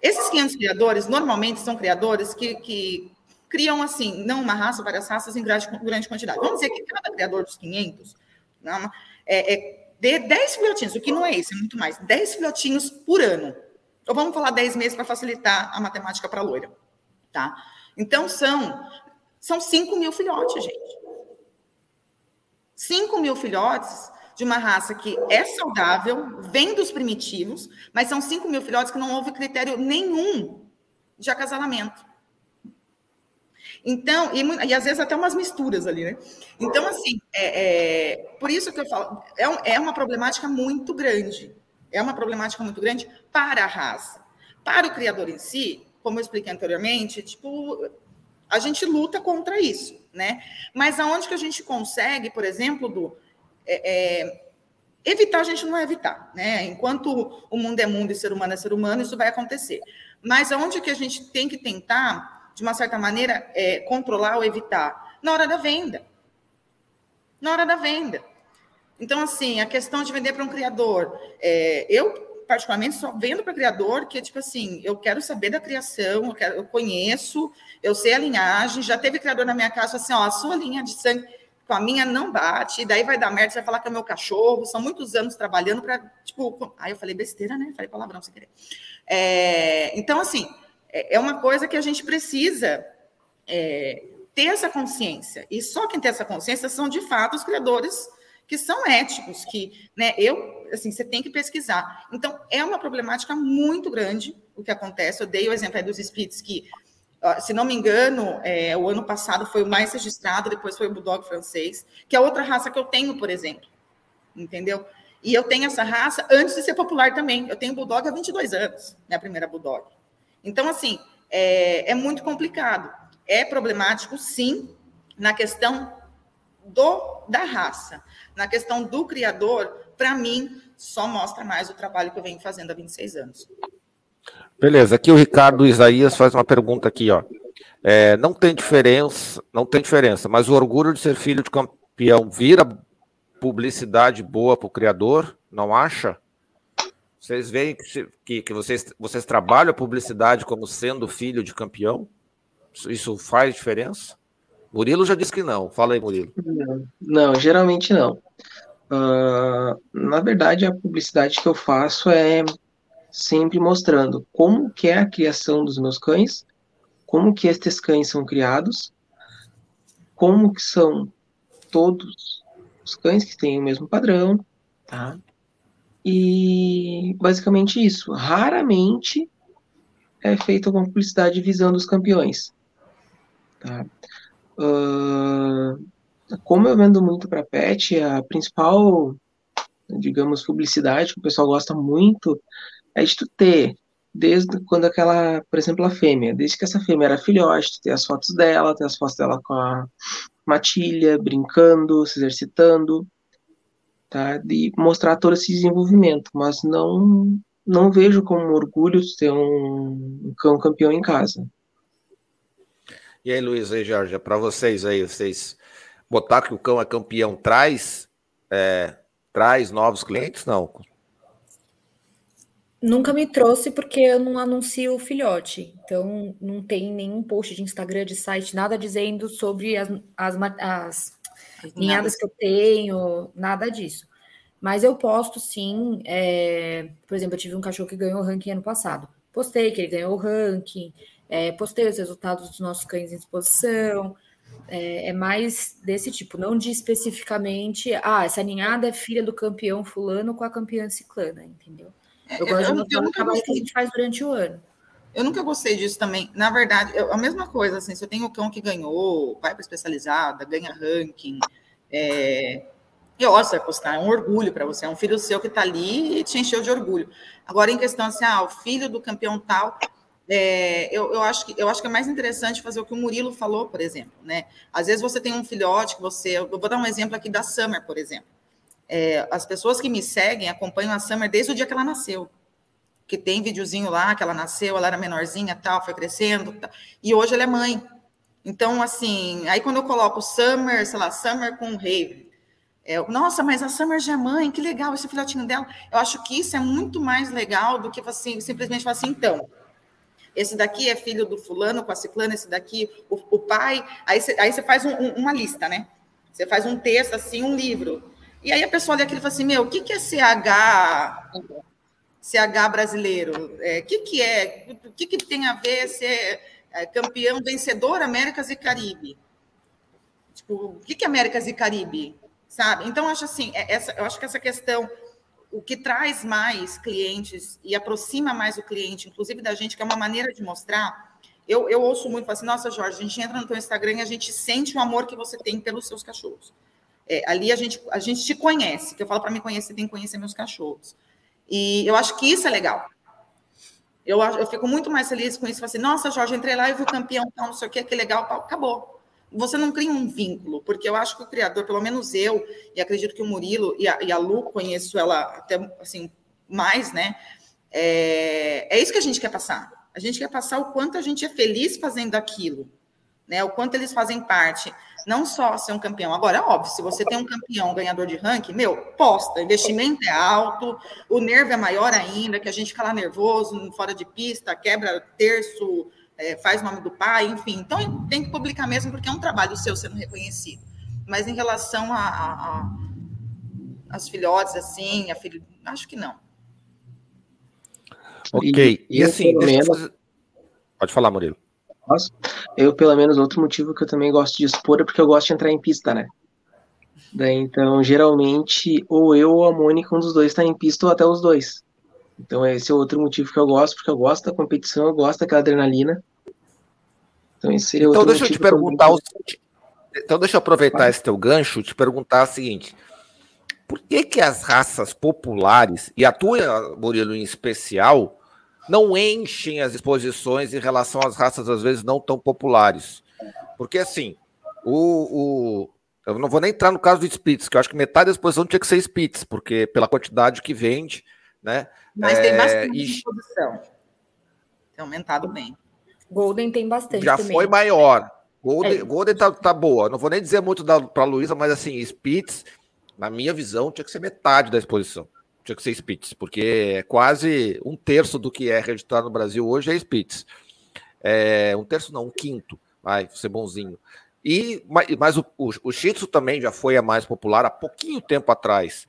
Esses 500 criadores, normalmente, são criadores que, que criam, assim, não uma raça, várias raças em grande, grande quantidade. Vamos dizer que cada criador dos 500 não, é, é de 10 filhotinhos, o que não é isso, é muito mais, 10 filhotinhos por ano. Então, vamos falar 10 meses para facilitar a matemática para a loira tá? Então, são, são 5 mil filhotes, gente. 5 mil filhotes de uma raça que é saudável, vem dos primitivos, mas são 5 mil filhotes que não houve critério nenhum de acasalamento. Então, e, e, às vezes até umas misturas ali, né? Então, assim, é, é, por isso que eu falo, é, é uma problemática muito grande. É uma problemática muito grande para a raça. Para o criador em si, como eu expliquei anteriormente, tipo, a gente luta contra isso, né? Mas aonde que a gente consegue, por exemplo, do é, é, evitar, a gente não vai evitar, né? Enquanto o mundo é mundo e ser humano é ser humano, isso vai acontecer. Mas aonde que a gente tem que tentar, de uma certa maneira, é, controlar ou evitar? Na hora da venda. Na hora da venda. Então, assim, a questão de vender para um criador. É, eu particularmente, só vendo para criador que, tipo assim, eu quero saber da criação, eu, quero, eu conheço, eu sei a linhagem, já teve criador na minha casa assim, ó, a sua linha de sangue com a minha não bate, daí vai dar merda, você vai falar que é meu cachorro, são muitos anos trabalhando para, tipo, aí eu falei besteira, né? Falei palavrão sem querer. É, então, assim, é, é uma coisa que a gente precisa é, ter essa consciência, e só quem tem essa consciência são, de fato, os criadores que são éticos, que, né, eu assim, você tem que pesquisar. Então, é uma problemática muito grande o que acontece. Eu dei o exemplo aí dos Spitz, que, se não me engano, é, o ano passado foi o mais registrado, depois foi o Bulldog francês, que é outra raça que eu tenho, por exemplo. Entendeu? E eu tenho essa raça antes de ser popular também. Eu tenho Bulldog há 22 anos, minha primeira Bulldog. Então, assim, é, é muito complicado. É problemático, sim, na questão do, da raça. Na questão do criador, para mim, só mostra mais o trabalho que eu venho fazendo há 26 anos. Beleza, aqui o Ricardo Isaías faz uma pergunta aqui, ó. É, não tem diferença, não tem diferença, mas o orgulho de ser filho de campeão vira publicidade boa para o criador, não acha? Vocês veem que, que, que, vocês, vocês trabalham a publicidade como sendo filho de campeão? Isso faz diferença? Murilo já disse que não. Fala aí, Murilo. Não, não geralmente não. Uh, na verdade, a publicidade que eu faço é sempre mostrando como que é a criação dos meus cães, como que estes cães são criados, como que são todos os cães que têm o mesmo padrão, tá? E basicamente isso. Raramente é feita alguma publicidade visando os campeões. Tá? Uh, como eu vendo muito para pet, a principal, digamos, publicidade que o pessoal gosta muito é de tu ter, desde quando aquela, por exemplo, a fêmea, desde que essa fêmea era filhote, ter as fotos dela, ter as fotos dela com a matilha, brincando, se exercitando, tá? De mostrar todo esse desenvolvimento, mas não não vejo como orgulho ter um, cão campeão em casa. E aí, Luiz e Jorge, para vocês aí, vocês botar que o cão é campeão traz é, traz novos clientes? Não. Nunca me trouxe porque eu não anuncio o filhote. Então, não tem nenhum post de Instagram, de site, nada dizendo sobre as, as, as ninhadas que eu tenho, nada disso. Mas eu posto sim. É, por exemplo, eu tive um cachorro que ganhou o ranking ano passado. Postei que ele ganhou o ranking, é, postei os resultados dos nossos cães em exposição. É, é, mais desse tipo, não de especificamente, ah, essa ninhada é filha do campeão fulano com a campeã ciclana, entendeu? Eu gosto eu, de o trabalho que a gente faz durante o ano. Eu nunca gostei disso também. Na verdade, eu, a mesma coisa, assim, se eu tenho o cão que ganhou, vai para especializada, ganha ranking, é, eu gosto de postar, é um orgulho para você, é um filho seu que está ali e te encheu de orgulho. Agora, em questão assim, ah, o filho do campeão tal, é, eu, eu, acho que, eu acho que é mais interessante fazer o que o Murilo falou, por exemplo, né? Às vezes você tem um filhote que você. Eu vou dar um exemplo aqui da Summer, por exemplo. É, as pessoas que me seguem acompanham a Summer desde o dia que ela nasceu. Que tem videozinho lá que ela nasceu, ela era menorzinha, tal, foi crescendo, tal, e hoje ela é mãe. Então, assim, aí quando eu coloco Summer, sei lá, Summer com Rave, é, nossa, mas a Summer já é mãe, que legal esse filhotinho dela. Eu acho que isso é muito mais legal do que assim, simplesmente falar assim, então, esse daqui é filho do fulano com a ciclana, esse daqui, o, o pai. Aí você faz um, um, uma lista, né? Você faz um texto, assim, um livro. E aí a pessoa olha aquilo e fala assim: Meu, o que, que é CH, CH brasileiro? O é, que, que é? O que, que tem a ver ser é, campeão, vencedor Américas e Caribe? Tipo, o que, que é Américas e Caribe? Sabe? Então, acho assim: é, essa, eu acho que essa questão o que traz mais clientes e aproxima mais o cliente, inclusive da gente, que é uma maneira de mostrar. Eu, eu ouço muito, assim, nossa, Jorge, a gente entra no teu Instagram e a gente sente o amor que você tem pelos seus cachorros. É, ali a gente, a gente te conhece, que eu falo para me conhecer, tem que conhecer meus cachorros. E eu acho que isso é legal. Eu, eu fico muito mais feliz com isso. Assim, nossa, Jorge, entrei lá e vi o campeão, tal, não sei o que, que legal, tal, acabou. Você não cria um vínculo, porque eu acho que o criador, pelo menos eu, e acredito que o Murilo e a, e a Lu, conheço ela até assim mais, né? É, é isso que a gente quer passar. A gente quer passar o quanto a gente é feliz fazendo aquilo, né? O quanto eles fazem parte não só ser um campeão. Agora, é óbvio, se você tem um campeão ganhador de ranking, meu, posta, investimento é alto, o nervo é maior ainda, que a gente fica lá nervoso, fora de pista, quebra terço, é, faz o nome do pai, enfim. Então, tem que publicar mesmo, porque é um trabalho seu sendo reconhecido. Mas em relação a, a, a as filhotes, assim, a filho, acho que não. Ok, e, e assim, menos... pode falar, Murilo. Eu, pelo menos, outro motivo que eu também gosto de expor é porque eu gosto de entrar em pista, né? Daí, então, geralmente, ou eu ou a Mônica, um dos dois está em pista, ou até os dois. Então, esse é outro motivo que eu gosto, porque eu gosto da competição, eu gosto daquela adrenalina. Então, esse é então deixa eu te perguntar, o... então deixa eu aproveitar esse teu gancho, te perguntar o seguinte: por que que as raças populares e a tua, Murilo, em especial, não enchem as exposições em relação às raças, às vezes, não tão populares. Porque, assim, o, o, eu não vou nem entrar no caso do Spitz, que eu acho que metade da exposição tinha que ser Spitz, porque pela quantidade que vende, né? Mas é, tem bastante e... exposição. Tem aumentado bem. Golden tem bastante Já também. foi maior. Golden, é. Golden tá, tá boa. Não vou nem dizer muito para a Luísa, mas assim, Spitz, na minha visão, tinha que ser metade da exposição tinha que ser Spitz, porque é quase um terço do que é registrado no Brasil hoje é Spitz. É, um terço não, um quinto, vai ser bonzinho. E, mas o, o, o Shih Tzu também já foi a mais popular há pouquinho tempo atrás.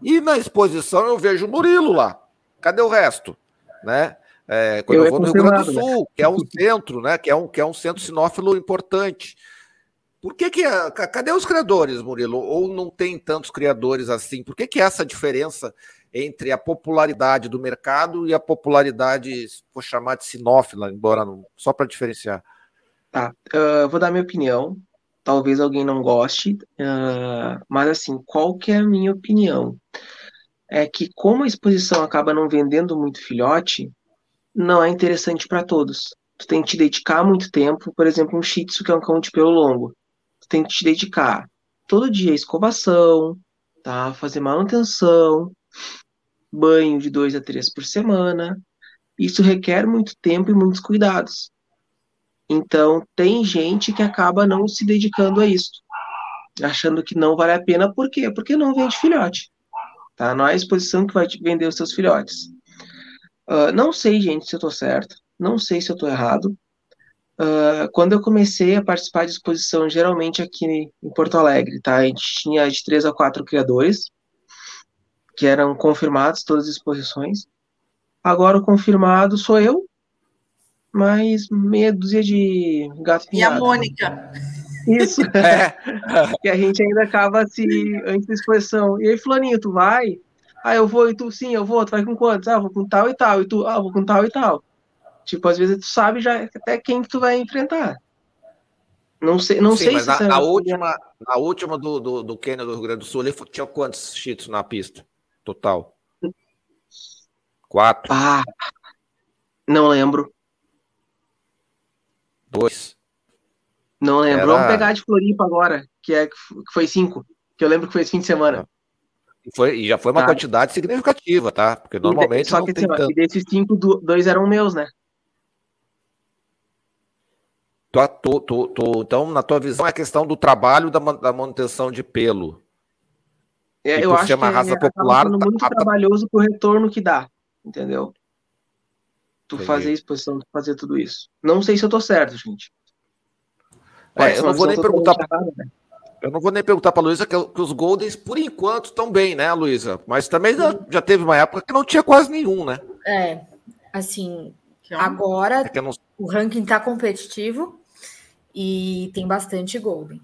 E na exposição eu vejo o Murilo lá. Cadê o resto? Né? É, quando eu, eu vou no Rio Grande do Sul, que é um centro, né? Que é um, que é um centro sinófilo importante. Por que que cadê os criadores, Murilo? Ou não tem tantos criadores assim? Por que que essa diferença entre a popularidade do mercado e a popularidade, vou chamar de sinófila, embora não, só para diferenciar? Tá, uh, vou dar minha opinião. Talvez alguém não goste, uh, mas assim, qual que é a minha opinião? É que como a exposição acaba não vendendo muito filhote, não é interessante para todos. Tu tem que te dedicar muito tempo, por exemplo, um Shih Tzu, que é um cão de pelo longo. Tu tem que te dedicar todo dia escovação, tá? Fazer manutenção, banho de dois a três por semana. Isso requer muito tempo e muitos cuidados. Então, tem gente que acaba não se dedicando a isso, achando que não vale a pena. Por quê? Porque não vende filhote. Tá? Não é a exposição que vai vender os seus filhotes. Uh, não sei, gente, se eu estou certo. Não sei se eu estou errado. Uh, quando eu comecei a participar de exposição, geralmente aqui em Porto Alegre, tá? A gente tinha de três a quatro criadores, que eram confirmados todas as exposições. Agora o confirmado sou eu, mais meia dúzia de gato E a Mônica. Isso. É. e a gente ainda acaba se antes da exposição. E aí, Fulaninho, tu vai? Ah, eu vou, e tu, sim, eu vou, tu vai com quantos? Ah, vou com tal e tal, e tu, ah, vou com tal e tal. Tipo, às vezes tu sabe já até quem que tu vai enfrentar. Não sei, não Sim, sei mas se a, a última, a última do, do, do Kenya do Rio Grande do Sul, ele tinha quantos cheats na pista? Total. Quatro. Ah, não lembro. Dois. Não lembro. Era... Vamos pegar de Floripa agora, que, é, que foi cinco. Que eu lembro que foi esse fim de semana. E, foi, e já foi uma tá. quantidade significativa, tá? Porque normalmente. Só que assim, tanto. desses cinco, dois eram meus, né? Tu, tu, tu, então, na tua visão, é a questão do trabalho da, da manutenção de pelo. É, eu acho que uma raça é, popular, tá, muito tá, trabalhoso pro retorno que dá, entendeu? Tu Entendi. fazer exposição, tu fazer tudo isso. Não sei se eu tô certo, gente. É, eu não vou nem perguntar. Né? Eu não vou nem perguntar para Luísa que, que, os Goldens, por enquanto, estão bem, né, Luísa? Mas também já, já, teve uma época que não tinha quase nenhum, né? É, assim, agora é não... o ranking está competitivo e tem bastante Golden.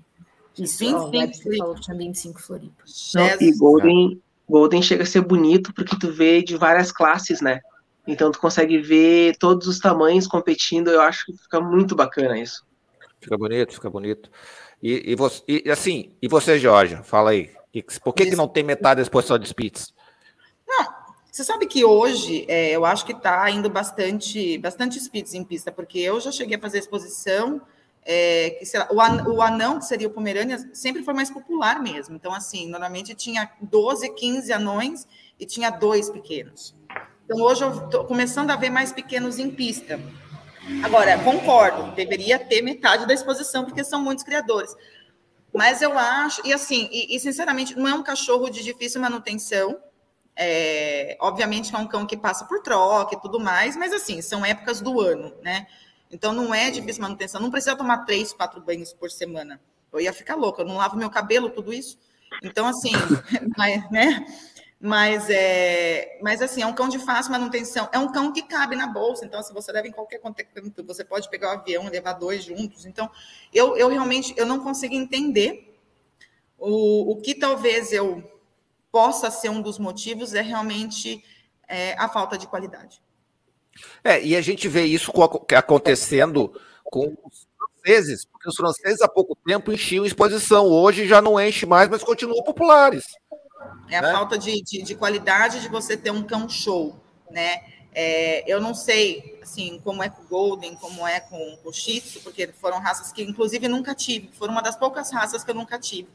Isso, 25, ó, falou que tinha 25 Floripas. Não, e Golden, Golden chega a ser bonito porque tu vê de várias classes, né? Então tu consegue ver todos os tamanhos competindo, eu acho que fica muito bacana isso. Fica bonito, fica bonito. E, e, você, e assim, e você, Jorge, fala aí. Por que, que não tem metade da exposição de Spitz? Não, você sabe que hoje é, eu acho que está indo bastante, bastante Spitz em pista, porque eu já cheguei a fazer exposição. É, que, lá, o, an, o anão, que seria o Pomerânia, sempre foi mais popular mesmo. Então, assim, normalmente tinha 12, 15 anões e tinha dois pequenos. Então, hoje eu estou começando a ver mais pequenos em pista. Agora, concordo, deveria ter metade da exposição, porque são muitos criadores. Mas eu acho, e assim, e, e sinceramente, não é um cachorro de difícil manutenção. É, obviamente é um cão que passa por troca e tudo mais, mas assim, são épocas do ano, né? Então não é difícil manutenção, não precisa tomar três, quatro banhos por semana. Eu ia ficar louca, eu não lavo meu cabelo, tudo isso. Então, assim, né? Mas, é, mas assim, é um cão de fácil manutenção. É um cão que cabe na bolsa. Então, se você leva em qualquer contexto, você pode pegar o avião e levar dois juntos. Então, eu, eu realmente eu não consigo entender o, o que talvez eu possa ser um dos motivos é realmente é, a falta de qualidade. É, e a gente vê isso acontecendo com os franceses, porque os franceses há pouco tempo enchiam exposição, hoje já não enche mais, mas continuam populares. É a né? falta de, de, de, qualidade de você ter um cão show, né? É, eu não sei, assim, como é com o Golden, como é com, com o Shih Tzu, porque foram raças que, inclusive, nunca tive. Foram uma das poucas raças que eu nunca tive.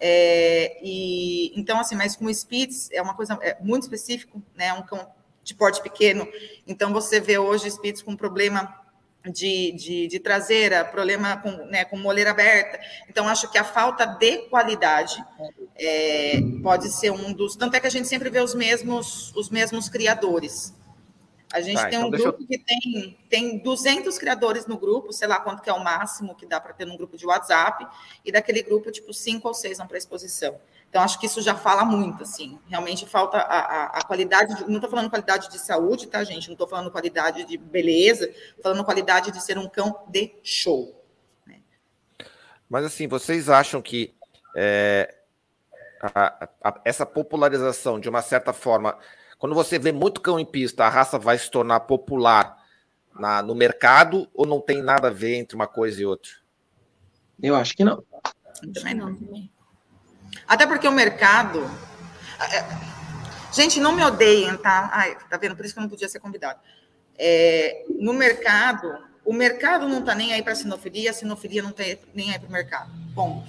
É, e então, assim, mas com o Spitz é uma coisa é, muito específico, né? Um cão de porte pequeno. Então, você vê hoje Spitz com problema de, de, de traseira, problema com, né, com moleira aberta. Então, acho que a falta de qualidade é, pode ser um dos. Tanto é que a gente sempre vê os mesmos, os mesmos criadores. A gente tá, tem um então grupo eu... que tem, tem 200 criadores no grupo, sei lá quanto que é o máximo que dá para ter num grupo de WhatsApp, e daquele grupo, tipo, cinco ou seis vão para exposição. Então, acho que isso já fala muito, assim. Realmente falta a, a, a qualidade, de, não estou falando qualidade de saúde, tá, gente? Não estou falando qualidade de beleza, falando qualidade de ser um cão de show. Né? Mas assim, vocês acham que é, a, a, essa popularização, de uma certa forma, quando você vê muito cão em pista, a raça vai se tornar popular na, no mercado ou não tem nada a ver entre uma coisa e outra? Eu acho que não. Também não. Até porque o mercado. É, gente, não me odeiem, tá? Ai, tá vendo? Por isso que eu não podia ser convidado. É, no mercado, o mercado não tá nem aí para a sinofilia, a sinofilia não tá nem aí para o mercado. Ponto.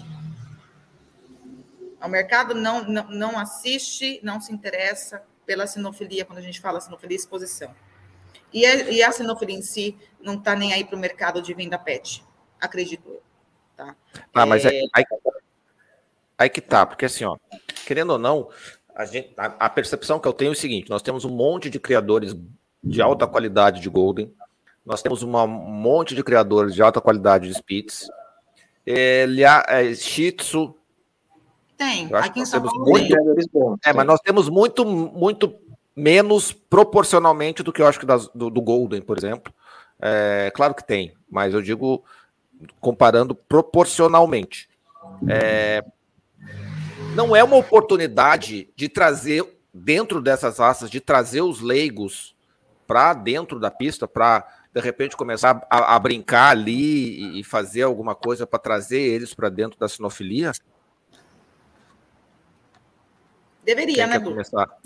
O mercado não, não, não assiste, não se interessa pela sinofilia, quando a gente fala sinofilia exposição. E a, e a sinofilia em si não está nem aí para o mercado de venda pet, acredito eu. Tá? Ah, mas é... aí, aí que tá, porque assim, ó, querendo ou não, a, gente, a, a, percepção que eu tenho é o seguinte: nós temos um monte de criadores de alta qualidade de Golden, nós temos uma, um monte de criadores de alta qualidade de Spitz, é, é, Shih Tzu. Tem, aqui em São Paulo muito, É, mas nós temos muito, muito menos proporcionalmente do que eu acho que das, do, do Golden, por exemplo. É, claro que tem, mas eu digo comparando proporcionalmente. É, não é uma oportunidade de trazer, dentro dessas raças, de trazer os leigos para dentro da pista, para de repente começar a, a brincar ali e fazer alguma coisa para trazer eles para dentro da sinofilia? Deveria, né, Du?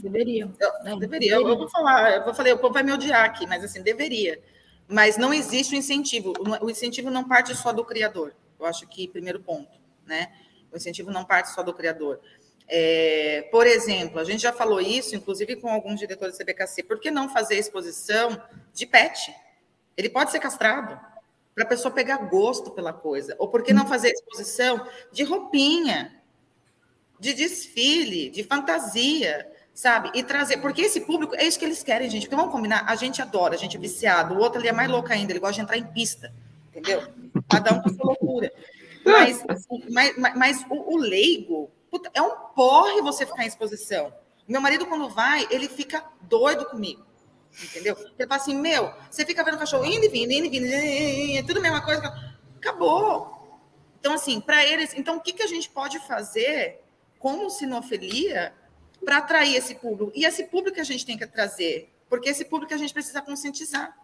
Deveria. Eu, deveria. Eu, eu, vou falar, eu vou falar, o povo vai me odiar aqui, mas assim, deveria mas não existe o incentivo. O incentivo não parte só do criador. Eu acho que primeiro ponto, né? O incentivo não parte só do criador. É, por exemplo, a gente já falou isso, inclusive com alguns diretores do CBKC. Por que não fazer exposição de pet? Ele pode ser castrado para a pessoa pegar gosto pela coisa. Ou por que não fazer exposição de roupinha, de desfile, de fantasia? sabe? E trazer, porque esse público, é isso que eles querem, gente. Porque vamos combinar, a gente adora, a gente é viciado, o outro ali é mais louco ainda, ele gosta de entrar em pista, entendeu? Cada um com sua loucura. Mas, assim, mas, mas, mas o, o, leigo, puta, é um porre você ficar em exposição. Meu marido, quando vai, ele fica doido comigo. Entendeu? Ele fala assim: Meu, você fica vendo o cachorro indo e vindo, indo e vindo, é tudo a mesma coisa. Acabou. Então, assim, para eles. Então, o que, que a gente pode fazer como sinofilia para atrair esse público. E esse público que a gente tem que trazer, porque esse público a gente precisa conscientizar.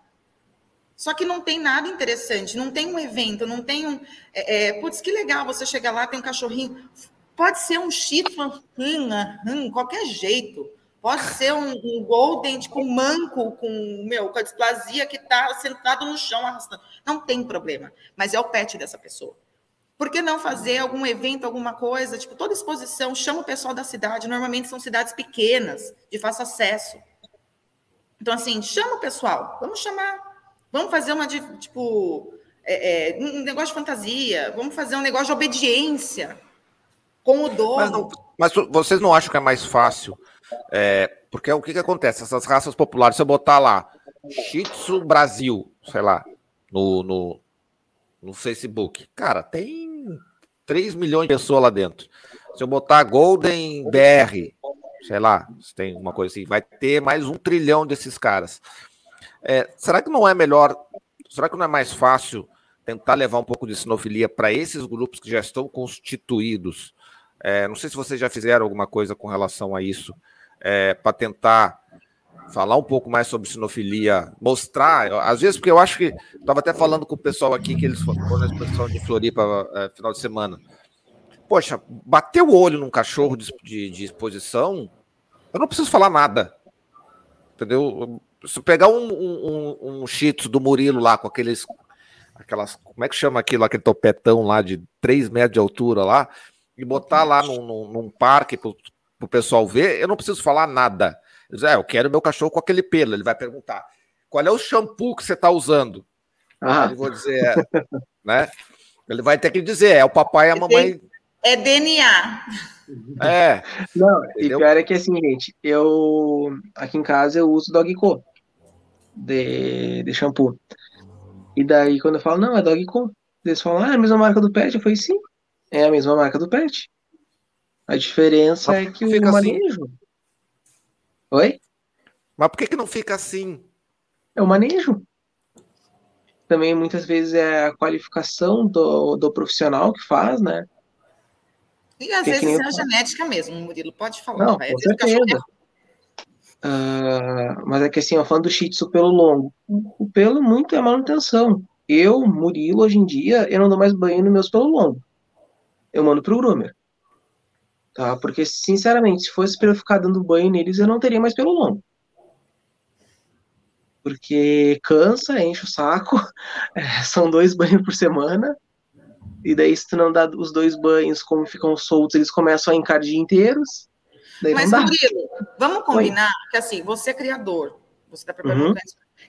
Só que não tem nada interessante, não tem um evento, não tem um. É, é, putz, que legal você chegar lá, tem um cachorrinho. Pode ser um chifre, hum, hum, qualquer jeito. Pode ser um, um golden, tipo, manco com, meu, com a displasia que está sentado no chão arrastando. Não tem problema. Mas é o pet dessa pessoa. Por que não fazer algum evento, alguma coisa? Tipo, toda exposição, chama o pessoal da cidade. Normalmente são cidades pequenas, de fácil acesso. Então, assim, chama o pessoal. Vamos chamar. Vamos fazer uma, de, tipo, é, é, um negócio de fantasia. Vamos fazer um negócio de obediência com o dono. Mas, mas vocês não acham que é mais fácil? É, porque o que, que acontece? Essas raças populares, se eu botar lá Shih Tzu Brasil, sei lá, no, no, no Facebook, cara, tem 3 milhões de pessoas lá dentro. Se eu botar Golden BR, sei lá, se tem uma coisa assim, vai ter mais um trilhão desses caras. É, será que não é melhor, será que não é mais fácil tentar levar um pouco de sinofilia para esses grupos que já estão constituídos? É, não sei se vocês já fizeram alguma coisa com relação a isso, é, para tentar falar um pouco mais sobre sinofilia, mostrar, às vezes, porque eu acho que estava até falando com o pessoal aqui que eles foram na exposição de Floripa é, final de semana. Poxa, bater o olho num cachorro de, de, de, exposição, eu não preciso falar nada. Entendeu? Se pegar um, um, um, do Murilo lá com aqueles. Aquelas, como é que chama aquilo, aquele topetão lá de 3 metros de altura lá, e botar lá num, num, num parque para o pessoal ver, eu não preciso falar nada. Diz, é, eu quero meu cachorro com aquele pelo. Ele vai perguntar: qual é o shampoo que você está usando? Ah. Ele vou dizer, é, né? Ele vai ter que dizer, é o papai e a mamãe. É DNA. É. Não, entendeu? e pior é que assim, gente, eu aqui em casa eu uso Dogco de, de shampoo. E daí quando eu falo, não, é Dogco, eles falam, ah, é a mesma marca do pet. Eu falei, sim, é a mesma marca do pet. A diferença é que o assim. manejo. Assim. Oi? Mas por que, que não fica assim? É o manejo. também muitas vezes é a qualificação do, do profissional que faz, né? E às vezes é a genética mesmo, Murilo, pode falar. Não, com certeza. Uh, mas é que assim, eu falando do shih tzu pelo longo, o pelo muito é manutenção. Eu, Murilo, hoje em dia, eu não dou mais banho nos meus pelo longo. Eu mando pro groomer. Tá? Porque, sinceramente, se fosse para eu ficar dando banho neles, eu não teria mais pelo longo. Porque cansa, enche o saco, é, são dois banhos por semana, e daí se tu não dá os dois banhos, como ficam soltos, eles começam a encardir inteiros, mas, Murilo, vamos combinar Oi. que assim, você é criador, você está preparando uhum.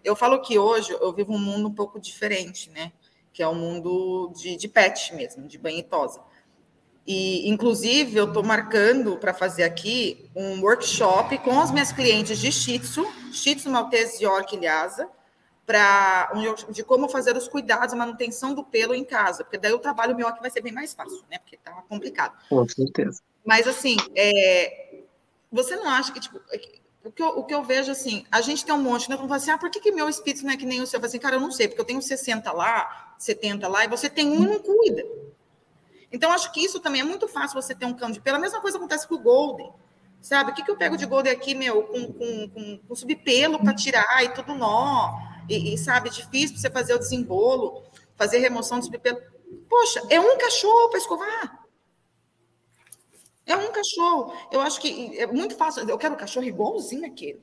Eu falo que hoje eu vivo um mundo um pouco diferente, né? Que é o um mundo de, de pet mesmo, de banho e tosa. E, inclusive, eu estou marcando para fazer aqui um workshop com as minhas clientes de Shih Tzu, Shih Tzu Maltese York e Lhasa, pra, de como fazer os cuidados, a manutenção do pelo em casa, porque daí o trabalho meu aqui vai ser bem mais fácil, né? Porque tá complicado. Com certeza. Mas, assim, é, você não acha que, tipo, é o que, eu, o que eu vejo assim, a gente tem um monte, né? Vamos falar assim, ah, por que, que meu espírito não é que nem o seu? Eu assim, cara, eu não sei, porque eu tenho 60 lá, 70 lá, e você tem um e não cuida. Então, acho que isso também é muito fácil você ter um cão de pelo. A mesma coisa acontece com o Golden. Sabe? O que, que eu pego de Golden aqui, meu, com, com, com, com subpelo para tirar e tudo nó. E, e sabe, difícil para você fazer o desembolo, fazer remoção do subpelo. Poxa, é um cachorro para escovar. É um cachorro. Eu acho que é muito fácil. Eu quero um cachorro igualzinho aquele.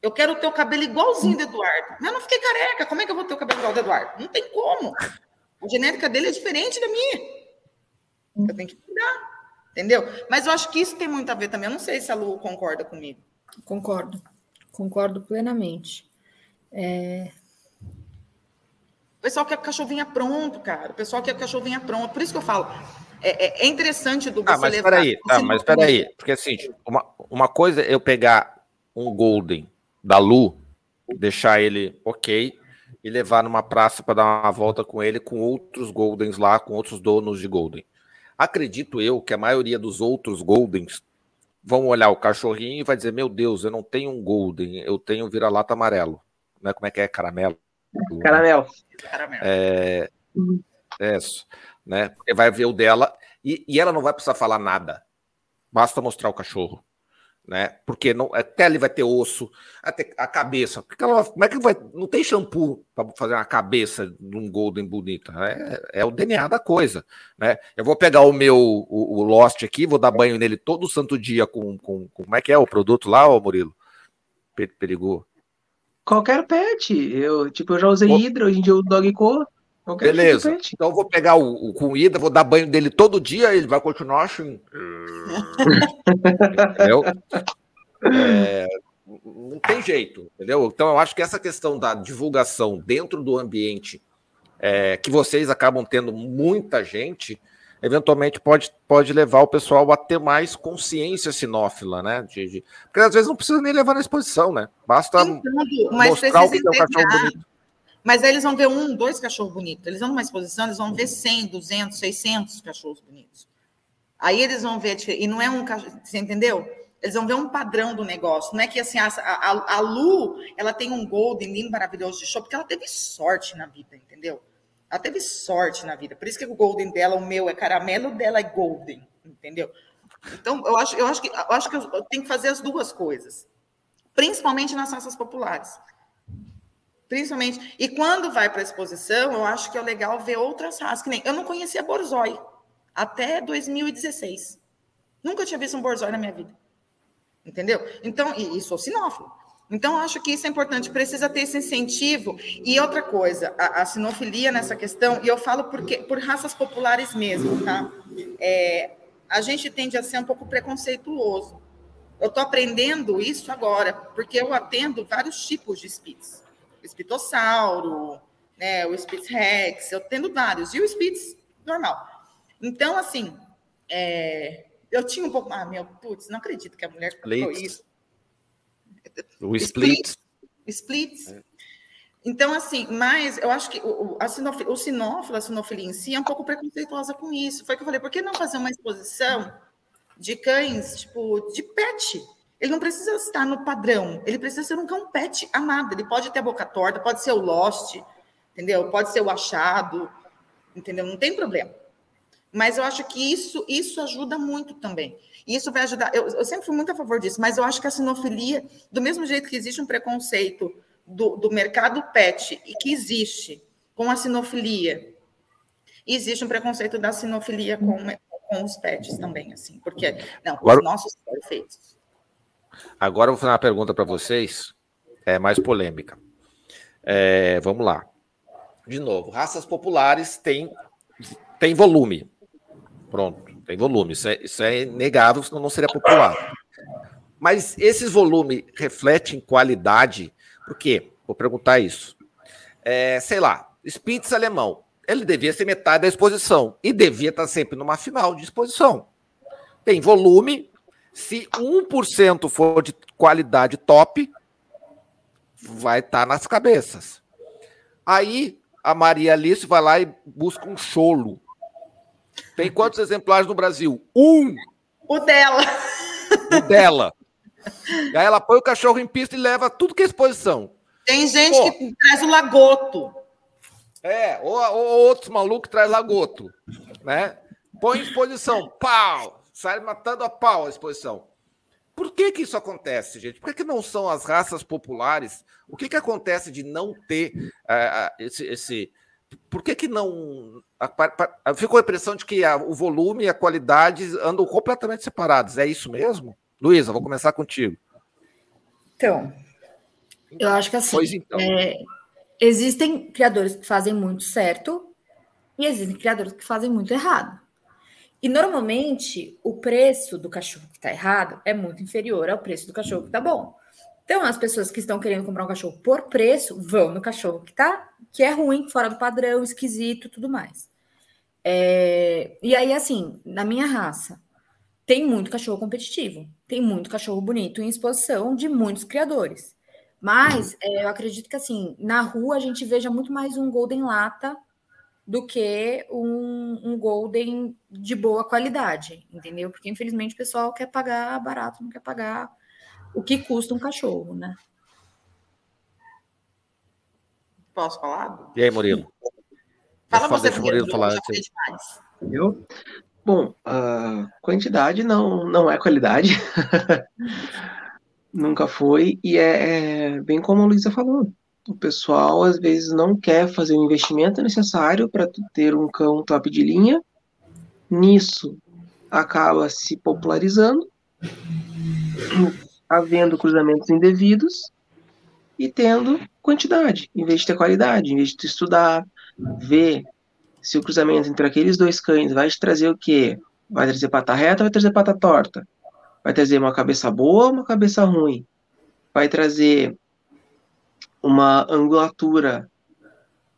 Eu quero ter o cabelo igualzinho do Eduardo. Mas eu não fiquei careca. Como é que eu vou ter o cabelo igual do Eduardo? Não tem como. A genética dele é diferente da minha. Eu tenho que cuidar. Entendeu? Mas eu acho que isso tem muito a ver também. Eu não sei se a Lu concorda comigo. Concordo. Concordo plenamente. É... O pessoal quer que o cachorro venha pronto, cara. O pessoal quer que o cachorro venha pronto. Por isso que eu falo, é, é, é interessante do ah, você mas levar. Peraí, tá, mas peraí, porque assim, uma, uma coisa é eu pegar um Golden da Lu, deixar ele ok e levar numa praça para dar uma volta com ele com outros Goldens lá, com outros donos de Golden. Acredito eu que a maioria dos outros Goldens vão olhar o cachorrinho e vai dizer: Meu Deus, eu não tenho um Golden, eu tenho um vira-lata amarelo. Né? Como é que é? Caramelo. Caramelo. É, é isso né? Porque vai ver o dela e, e ela não vai precisar falar nada. Basta mostrar o cachorro, né? Porque não, até ali vai ter osso, até a cabeça. Ela, como é que vai? Não tem shampoo para fazer uma cabeça de um golden bonita. É, é, o DNA da coisa, né? Eu vou pegar o meu o, o, Lost aqui, vou dar banho nele todo santo dia com, com, com como é que é o produto lá, ô Murilo? Perigou. Qualquer pet. Eu, tipo, eu já usei o... Hidra, hoje em dia eu uso Dog Co. Beleza. Então eu vou pegar o, o com ida, vou dar banho dele todo dia, ele vai continuar assim. entendeu? É, não tem jeito, entendeu? Então eu acho que essa questão da divulgação dentro do ambiente é, que vocês acabam tendo muita gente, eventualmente pode, pode levar o pessoal a ter mais consciência sinófila, né? De, de... Porque às vezes não precisa nem levar na exposição, né? Basta mostrar o que é o cachorro bonito. Mas aí eles vão ver um, dois cachorros bonitos. Eles vão numa exposição, eles vão ver 100, 200, 600 cachorros bonitos. Aí eles vão ver, e não é um cachorro, você entendeu? Eles vão ver um padrão do negócio. Não é que assim, a, a, a Lu, ela tem um golden lindo, maravilhoso de show, porque ela teve sorte na vida, entendeu? Ela teve sorte na vida. Por isso que o golden dela, o meu é caramelo, o dela é golden, entendeu? Então, eu acho, eu acho que eu acho que eu tenho que fazer as duas coisas. Principalmente nas raças populares. Principalmente. E quando vai para a exposição, eu acho que é legal ver outras raças. Que nem eu não conhecia Borzoi até 2016. Nunca tinha visto um Borzoi na minha vida. Entendeu? Então, e, e sou sinófilo. Então, acho que isso é importante, precisa ter esse incentivo. E outra coisa, a, a sinofilia nessa questão, e eu falo porque, por raças populares mesmo, tá? É, a gente tende a ser um pouco preconceituoso. Eu estou aprendendo isso agora, porque eu atendo vários tipos de Spitz o espitossauro, né, o Spitz Rex, eu tendo vários, e o Spitz normal. Então, assim, é, eu tinha um pouco. Ah, meu, putz, não acredito que a mulher falou isso. O Split. Splits. É. Então, assim, mas eu acho que o, a sinofil, o sinófilo, a sinofilia em si, é um pouco preconceituosa com isso. Foi que eu falei, por que não fazer uma exposição de cães, tipo, de pet? Ele não precisa estar no padrão, ele precisa ser um cão pet amado. Ele pode ter a boca torta, pode ser o Lost, entendeu? Pode ser o achado, entendeu? Não tem problema. Mas eu acho que isso, isso ajuda muito também. Isso vai ajudar. Eu, eu, sempre fui muito a favor disso, mas eu acho que a sinofilia, do mesmo jeito que existe um preconceito do, do mercado pet e que existe com a sinofilia, existe um preconceito da sinofilia com, com os pets também, assim, porque não, Agora, os nossos são perfeitos. Agora eu vou fazer uma pergunta para vocês, é mais polêmica. É, vamos lá. De novo, raças populares têm, têm volume. Pronto, tem volume. Isso é, isso é inegável, senão não seria popular. Mas esses volumes refletem qualidade. Por quê? Vou perguntar isso. É, sei lá, Spitz alemão. Ele devia ser metade da exposição e devia estar sempre numa final de exposição. Tem volume. Se 1% for de qualidade top, vai estar nas cabeças. Aí a Maria Alice vai lá e busca um cholo tem quantos exemplares no Brasil? Um! O dela. O dela. E aí ela põe o cachorro em pista e leva tudo que é exposição. Tem gente Pô, que traz o lagoto. É, ou, ou outros malucos traz lagoto, né? Põe em exposição, pau! Sai matando a pau a exposição. Por que que isso acontece, gente? Por que, que não são as raças populares? O que que acontece de não ter uh, esse, esse, por que, que não. Ficou a impressão de que a, o volume e a qualidade andam completamente separados. É isso mesmo? Luísa, vou começar contigo. Então, eu acho que assim. Pois então. É, existem criadores que fazem muito certo e existem criadores que fazem muito errado. E normalmente o preço do cachorro que está errado é muito inferior ao preço do cachorro que está bom. Então, as pessoas que estão querendo comprar um cachorro por preço vão no cachorro que tá, que é ruim, fora do padrão, esquisito, tudo mais. É... E aí, assim, na minha raça, tem muito cachorro competitivo, tem muito cachorro bonito em exposição de muitos criadores. Mas é, eu acredito que assim, na rua a gente veja muito mais um Golden Lata do que um, um Golden de boa qualidade, entendeu? Porque infelizmente o pessoal quer pagar barato, não quer pagar o que custa um cachorro, né? Posso falar? E aí, Murilo? Fala você, deixa Murilo falar. Eu? Bom, a quantidade não, não é qualidade. Nunca foi. E é, é bem como a Luísa falou. O pessoal, às vezes, não quer fazer o investimento necessário para ter um cão top de linha. Nisso, acaba se popularizando havendo cruzamentos indevidos e tendo quantidade, em vez de ter qualidade, em vez de tu estudar, ver se o cruzamento entre aqueles dois cães vai te trazer o quê? Vai trazer pata reta vai trazer pata torta? Vai trazer uma cabeça boa ou uma cabeça ruim? Vai trazer uma angulatura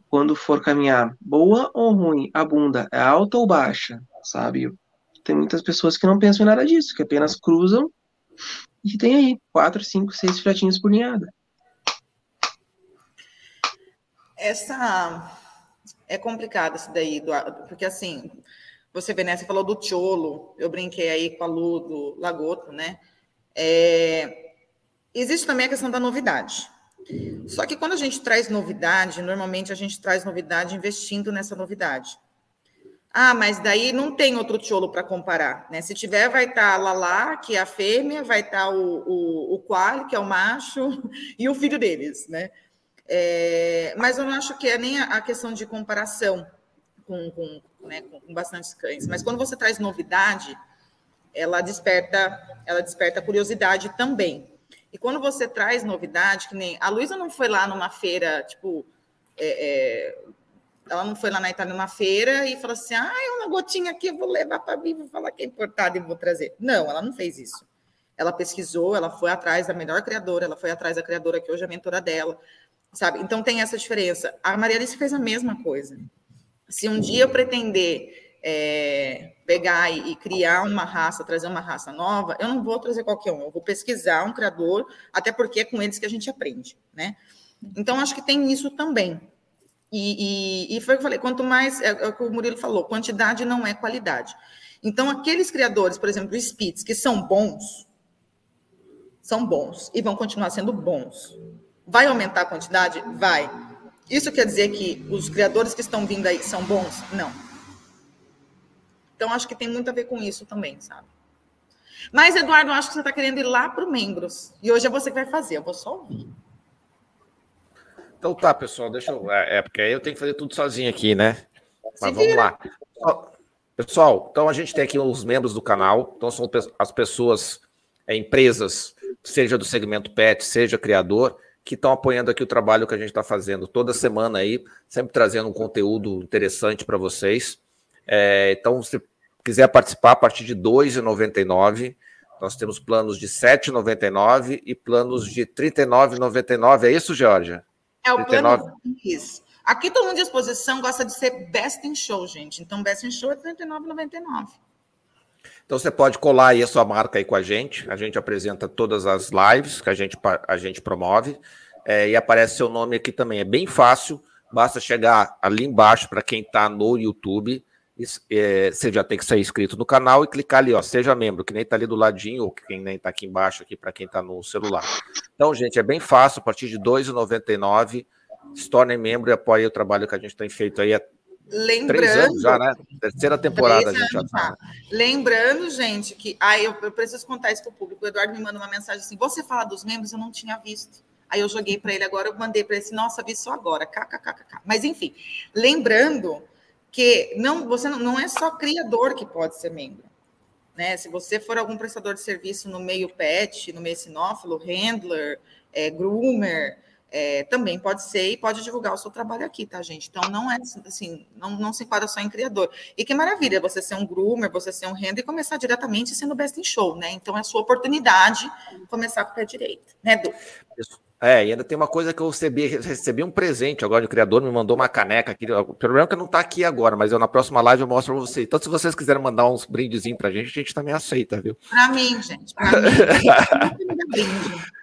quando for caminhar boa ou ruim? A bunda é alta ou baixa? Sabe? Tem muitas pessoas que não pensam em nada disso, que apenas cruzam e tem aí quatro, cinco, seis filhotinhos por ninhada. Essa é complicado isso daí, porque assim, você vê, né? Você falou do Cholo, eu brinquei aí com a Lu do Lagoto, né? É, existe também a questão da novidade. Só que quando a gente traz novidade, normalmente a gente traz novidade investindo nessa novidade. Ah, mas daí não tem outro tcholo para comparar, né? Se tiver, vai estar tá a Lala, que é a fêmea, vai estar tá o, o, o Quali, que é o macho, e o filho deles, né? É, mas eu não acho que é nem a questão de comparação com, com, né, com bastantes cães. Mas quando você traz novidade, ela desperta, ela desperta curiosidade também. E quando você traz novidade, que nem a Luísa não foi lá numa feira, tipo, é, é, ela não foi lá na Itália numa feira e falou assim: ah, uma gotinha aqui, eu vou levar para mim, vou falar que é importada e vou trazer. Não, ela não fez isso. Ela pesquisou, ela foi atrás da melhor criadora, ela foi atrás da criadora que hoje é a mentora dela, sabe? Então tem essa diferença. A Maria Alice fez a mesma coisa. Se um dia eu pretender é, pegar e, e, criar uma raça, trazer uma raça nova, eu não vou trazer qualquer um, eu vou pesquisar um criador, até porque é com eles que a gente aprende, né? Então acho que tem isso também. E, e, e, foi o que eu falei, quanto mais, é, é, o que o Murilo falou, quantidade não é qualidade. Então, aqueles criadores, por exemplo, Spitz, que são bons, são bons e vão continuar sendo bons. Vai aumentar a quantidade? Vai. Isso quer dizer que os criadores que estão vindo aí são bons? Não. Então, acho que tem muito a ver com isso também, sabe? Mas, Eduardo, acho que você está querendo ir lá para o membros. E hoje é você que vai fazer, eu vou só ouvir. Então tá, pessoal, deixa eu. É, é porque aí eu tenho que fazer tudo sozinho aqui, né? Mas vamos lá. Pessoal, então a gente tem aqui os membros do canal, então são as pessoas, é, empresas, seja do segmento pet, seja criador, que estão apoiando aqui o trabalho que a gente está fazendo toda semana aí, sempre trazendo um conteúdo interessante para vocês. É, então, se quiser participar, a partir de R$ 2,99, nós temos planos de R$ 7,99 e planos de R$ 39,99. É isso, Georgia? É o 39. plano isso. Aqui todo mundo de exposição gosta de ser best in show, gente. Então, best in show é R$ 39,99. Então você pode colar aí a sua marca aí com a gente. A gente apresenta todas as lives que a gente, a gente promove. É, e aparece seu nome aqui também. É bem fácil, basta chegar ali embaixo para quem está no YouTube. É, você já tem que ser inscrito no canal e clicar ali, ó, seja membro, que nem está ali do ladinho, ou que nem está aqui embaixo aqui para quem está no celular. Então, gente, é bem fácil, a partir de R$ 2,99, se tornem membro e apoiem o trabalho que a gente tem feito aí há Lembrando, Três anos já, né? Terceira temporada a gente já tá. Lembrando, gente, que aí eu, eu, preciso contar isso para o público. O Eduardo me manda uma mensagem assim: você fala dos membros, eu não tinha visto. Aí eu joguei para ele agora, eu mandei para ele assim, nossa, vi só agora, kkkk. Mas enfim, lembrando que não, você não, não é só criador que pode ser membro. Né? Se você for algum prestador de serviço no meio pet, no meio sinófilo, handler, é, groomer, é, também pode ser e pode divulgar o seu trabalho aqui, tá, gente? Então, não é assim, não, não se enquadra só em criador. E que maravilha você ser um groomer, você ser um render e começar diretamente sendo best in show, né? Então, é a sua oportunidade começar com o pé direito, né, Du? É, e ainda tem uma coisa que eu recebi, recebi um presente agora, o criador me mandou uma caneca aqui. O problema é que não está aqui agora, mas eu na próxima live eu mostro para vocês. Então, se vocês quiserem mandar uns brindezinhos pra gente, a gente também aceita, viu? Para mim, gente, para mim.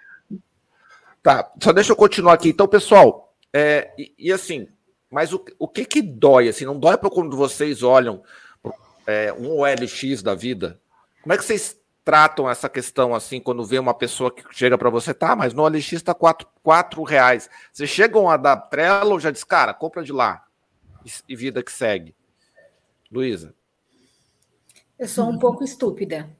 Tá, só deixa eu continuar aqui. Então, pessoal, é, e, e, assim, mas o, o que que dói? Assim, não dói para quando vocês olham é, um OLX da vida? Como é que vocês tratam essa questão assim quando vê uma pessoa que chega para você, tá, mas no OLX está quatro, quatro reais. Vocês chegam a dar ou já diz, cara, compra de lá e, e vida que segue? Luísa. Eu sou um pouco estúpida.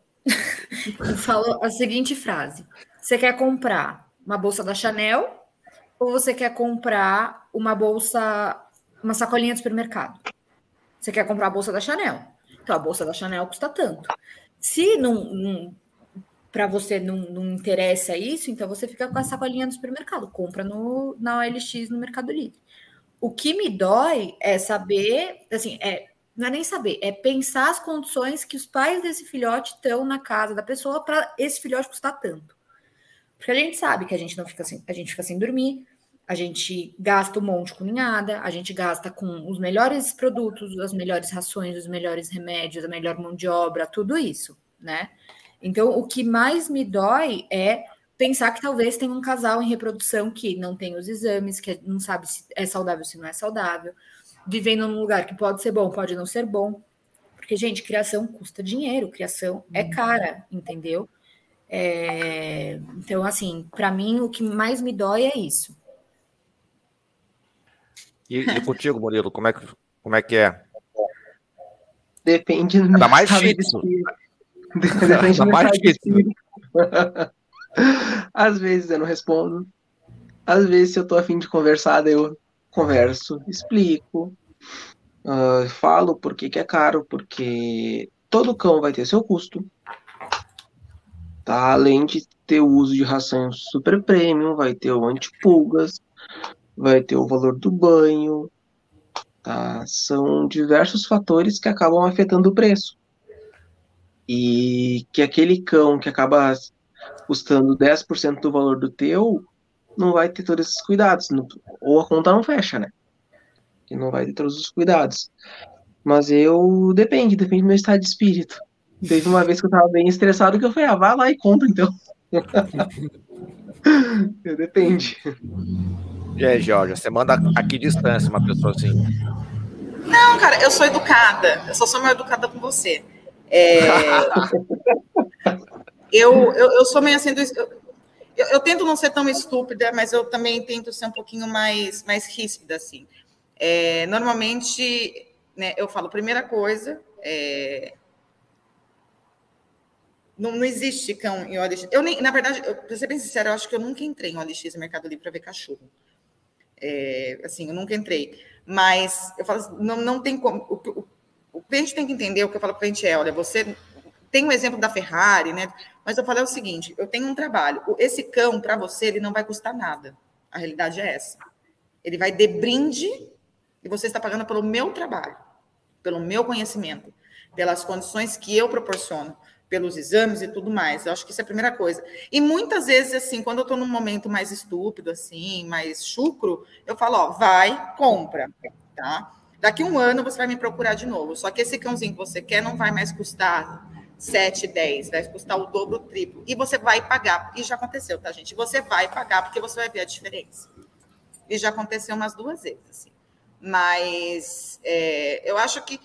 Eu falo a seguinte frase: você quer comprar uma bolsa da Chanel ou você quer comprar uma bolsa, uma sacolinha de supermercado? Você quer comprar a bolsa da Chanel. Então, a bolsa da Chanel custa tanto. Se não, não para você não, não, interessa isso, então você fica com a sacolinha do supermercado, compra no, na OLX no Mercado Livre. O que me dói é saber, assim, é, não é nem saber, é pensar as condições que os pais desse filhote estão na casa da pessoa para esse filhote custar tanto. Porque a gente sabe que a gente não fica sem, a gente fica sem dormir, a gente gasta um monte com ninhada, a gente gasta com os melhores produtos, as melhores rações, os melhores remédios, a melhor mão de obra, tudo isso, né? Então, o que mais me dói é pensar que talvez tenha um casal em reprodução que não tem os exames, que não sabe se é saudável, se não é saudável, vivendo num lugar que pode ser bom, pode não ser bom. Porque, gente, criação custa dinheiro, criação é uhum. cara, entendeu? É, então, assim, para mim, o que mais me dói é isso. E, e contigo, Murilo, como é que, como é, que é? Depende do Dá mais difícil. Depende do mais difícil. Às vezes eu não respondo. Às vezes, se eu tô afim de conversar, eu converso, explico, uh, falo por que, que é caro, porque todo cão vai ter seu custo tá? Além de ter o uso de ração super premium, vai ter o antipulgas, vai ter o valor do banho, tá? São diversos fatores que acabam afetando o preço. E que aquele cão que acaba custando 10% do valor do teu, não vai ter todos esses cuidados, ou a conta não fecha, né? Que não vai ter todos os cuidados. Mas eu depende, depende do meu estado de espírito. Teve uma vez que eu tava bem estressado que eu falei, ah, vai lá e compra então. Depende. Aí, Jorge, você manda a que distância uma pessoa assim? Não, cara, eu sou educada. Eu só sou mais educada com você. É... eu, eu, eu, sou meio assim. Do... eu, eu, tento não ser tão estúpida, mas eu também tento ser um pouquinho mais, mais ríspida, assim. É, normalmente, né, eu falo, primeira coisa, é, não, não, existe cão em OLX. Eu nem, na verdade, para ser bem sincera, eu acho que eu nunca entrei em OLX Mercado Livre para ver cachorro. É, assim, eu nunca entrei. Mas eu falo, assim, não, não tem como. O, o, o cliente tem que entender o que eu falo para o cliente é: olha, você tem um exemplo da Ferrari, né? Mas eu falei é o seguinte: eu tenho um trabalho. Esse cão, para você, ele não vai custar nada. A realidade é essa. Ele vai de brinde e você está pagando pelo meu trabalho, pelo meu conhecimento, pelas condições que eu proporciono, pelos exames e tudo mais. Eu acho que isso é a primeira coisa. E muitas vezes, assim, quando eu estou num momento mais estúpido, assim, mais chucro, eu falo: ó, vai, compra, tá? Daqui um ano você vai me procurar de novo. Só que esse cãozinho que você quer não vai mais custar 7, 10, vai custar o dobro, o triplo. E você vai pagar, e já aconteceu, tá, gente? Você vai pagar, porque você vai ver a diferença. E já aconteceu umas duas vezes, assim. Mas é, eu acho que.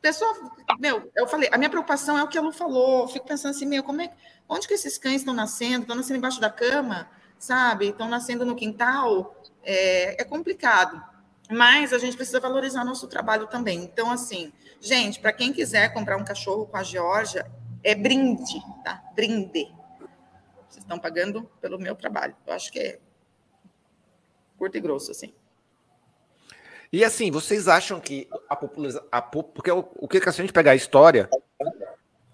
Pessoal, meu, eu falei, a minha preocupação é o que a Lu falou. Eu fico pensando assim, meu, como é, onde que esses cães estão nascendo? Estão nascendo embaixo da cama, sabe? Estão nascendo no quintal. É, é complicado. Mas a gente precisa valorizar nosso trabalho também. Então, assim, Gente, para quem quiser comprar um cachorro com a Georgia, é brinde, tá? Brinde. Vocês estão pagando pelo meu trabalho. Eu acho que é curto e grosso, assim. E assim, vocês acham que a popularização. Porque o, o que, que se a gente pegar a história,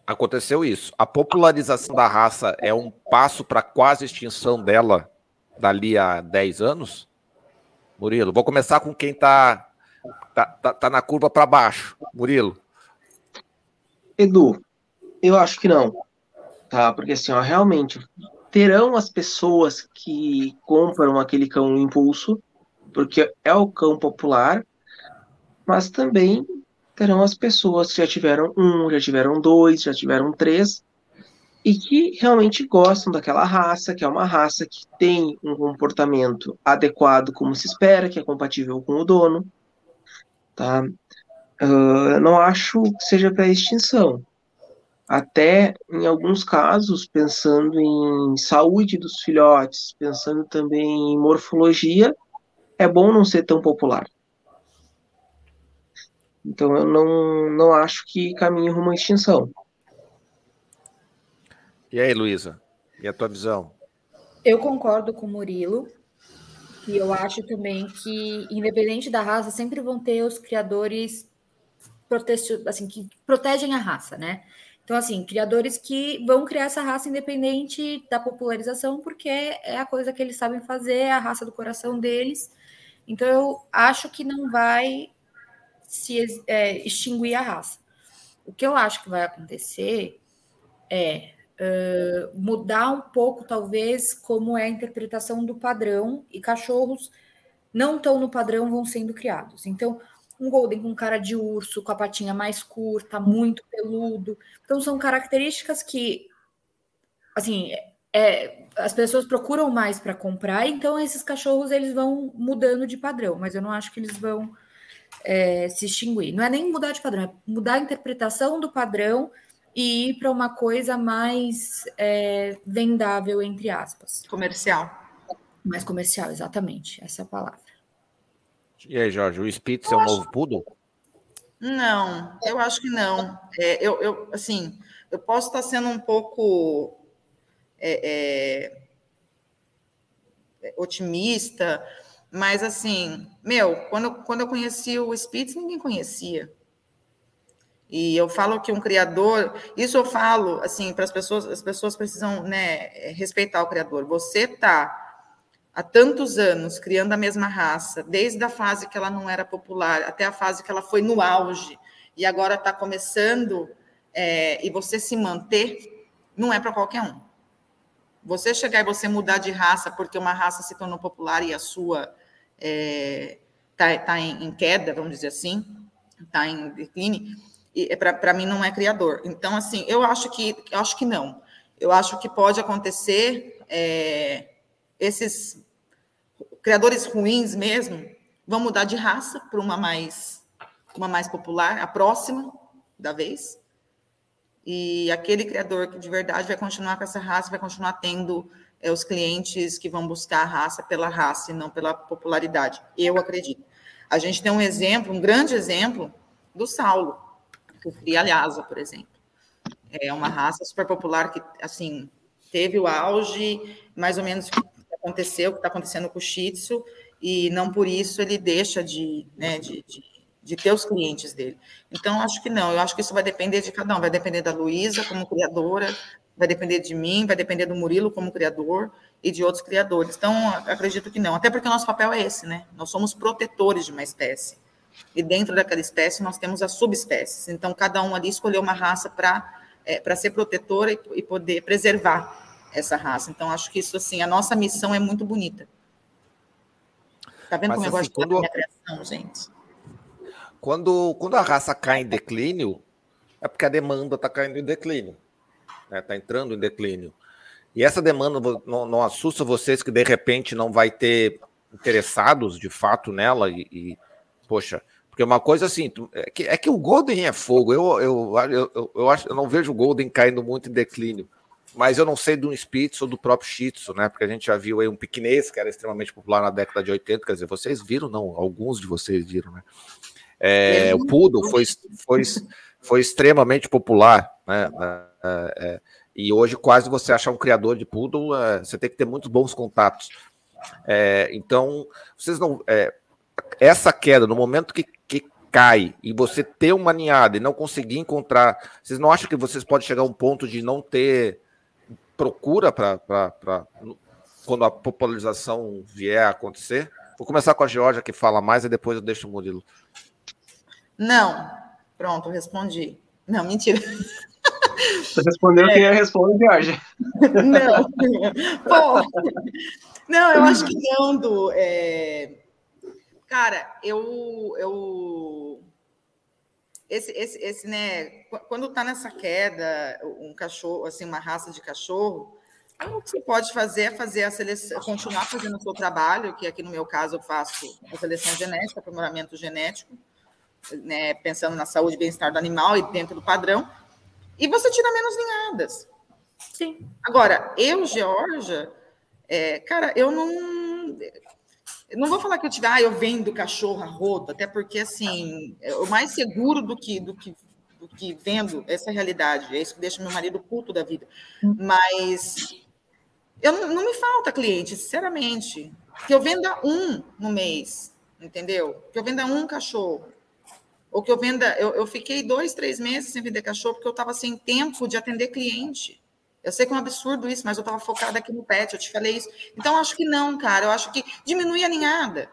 aconteceu isso. A popularização da raça é um passo para quase extinção dela dali a 10 anos? Murilo, vou começar com quem está Tá, tá, tá na curva para baixo, Murilo. Edu, eu acho que não. Tá? Porque assim, ó, realmente terão as pessoas que compram aquele cão impulso, porque é o cão popular, mas também terão as pessoas que já tiveram um, já tiveram dois, já tiveram três, e que realmente gostam daquela raça, que é uma raça que tem um comportamento adequado como se espera, que é compatível com o dono tá? Uh, não acho que seja para extinção. Até em alguns casos, pensando em saúde dos filhotes, pensando também em morfologia, é bom não ser tão popular. Então eu não, não acho que caminhe rumo à extinção. E aí, Luísa? E a tua visão? Eu concordo com o Murilo. E eu acho também que, independente da raça, sempre vão ter os criadores assim, que protegem a raça, né? Então, assim, criadores que vão criar essa raça independente da popularização, porque é a coisa que eles sabem fazer, é a raça do coração deles. Então, eu acho que não vai se é, extinguir a raça. O que eu acho que vai acontecer é uh, mudar um pouco, talvez, como é a interpretação do padrão, e cachorros não estão no padrão, vão sendo criados. Então, um golden com cara de urso, com a patinha mais curta, muito peludo. Então, são características que, assim, é, as pessoas procuram mais para comprar, então esses cachorros eles vão mudando de padrão, mas eu não acho que eles vão é, se extinguir. Não é nem mudar de padrão, é mudar a interpretação do padrão e ir para uma coisa mais é, vendável, entre aspas. Comercial. Mais comercial, exatamente, essa é a palavra. E aí, Jorge, o Spitz é o novo poodle? Não, eu acho que não. É, eu, eu, assim, eu posso estar sendo um pouco é, é, otimista, mas assim, meu, quando, quando eu conheci o Spitz, ninguém conhecia. E eu falo que um criador, isso eu falo assim para as pessoas, as pessoas precisam né, respeitar o criador. Você está há tantos anos criando a mesma raça, desde a fase que ela não era popular até a fase que ela foi no auge e agora está começando é, e você se manter, não é para qualquer um. Você chegar e você mudar de raça porque uma raça se tornou popular e a sua está é, tá, tá em, em queda, vamos dizer assim, está em declínio é para mim não é criador. Então, assim, eu acho que eu acho que não. Eu acho que pode acontecer é, esses criadores ruins mesmo vão mudar de raça para uma mais uma mais popular, a próxima da vez. E aquele criador que de verdade vai continuar com essa raça, vai continuar tendo é, os clientes que vão buscar a raça pela raça e não pela popularidade. Eu acredito. A gente tem um exemplo, um grande exemplo, do Saulo, que cria Lhasa, por exemplo. É uma raça super popular que, assim, teve o auge, mais ou menos, que aconteceu, que está acontecendo com o Shih Tzu, e não por isso ele deixa de, né, de, de, de, ter os clientes dele. Então, acho que não, eu acho que isso vai depender de cada um, vai depender da Luísa como criadora, vai depender de mim, vai depender do Murilo como criador e de outros criadores. Então, acredito que não, até porque o nosso papel é esse, né? Nós somos protetores de uma espécie. E dentro daquela espécie nós temos as subespécies. Então, cada um ali escolheu uma raça para é, ser protetora e, e poder preservar essa raça. Então, acho que isso, assim, a nossa missão é muito bonita. Tá vendo Mas, como assim, eu gosto quando... da minha criação, gente? Quando, quando a raça cai em declínio, é porque a demanda está caindo em declínio. Está né? Tá entrando em declínio. E essa demanda não, não, assusta vocês que de repente não vai ter interessados de fato nela e, e poxa, porque uma coisa assim, é que, é que o Golden é fogo. Eu, eu, eu, eu, acho, eu não vejo o Golden caindo muito em declínio mas eu não sei do Spitz ou do próprio Shih né? Porque a gente já viu aí um piquinês que era extremamente popular na década de 80, quer dizer, vocês viram, não, alguns de vocês viram, né? É, o Poodle foi, foi, foi extremamente popular, né? É, é, e hoje quase você achar um criador de Poodle, é, você tem que ter muitos bons contatos. É, então, vocês não. É, essa queda, no momento que, que cai e você ter uma ninhada e não conseguir encontrar, vocês não acham que vocês podem chegar a um ponto de não ter procura para quando a popularização vier a acontecer? Vou começar com a Georgia, que fala mais, e depois eu deixo o Murilo. Não. Pronto, respondi. Não, mentira. Você respondeu é. quem responde, Georgia. Não. Pô. Não, eu acho que não, Du. É... Cara, eu, eu esse, esse, esse, né, quando está nessa queda, um cachorro, assim, uma raça de cachorro, o que você pode fazer é fazer a seleção, continuar fazendo o seu trabalho, que aqui no meu caso eu faço a seleção genética, aprimoramento genético, né, pensando na saúde e bem-estar do animal e dentro do padrão, e você tira menos ninhadas. Sim. Agora, eu, Georgia, é, cara, eu não não vou falar que eu tive, ah, eu vendo cachorro a rodo, até porque, assim, é o mais seguro do que, do que, do que vendo essa realidade. É isso que deixa meu marido puto da vida. Mas eu, não me falta cliente, sinceramente. Que eu venda um no mês, entendeu? Que eu venda um cachorro. Ou que eu venda. Eu, eu fiquei dois, três meses sem vender cachorro porque eu estava sem tempo de atender cliente. Eu sei que é um absurdo isso, mas eu estava focada aqui no pet, eu te falei isso. Então, acho que não, cara. Eu acho que diminui a ninhada.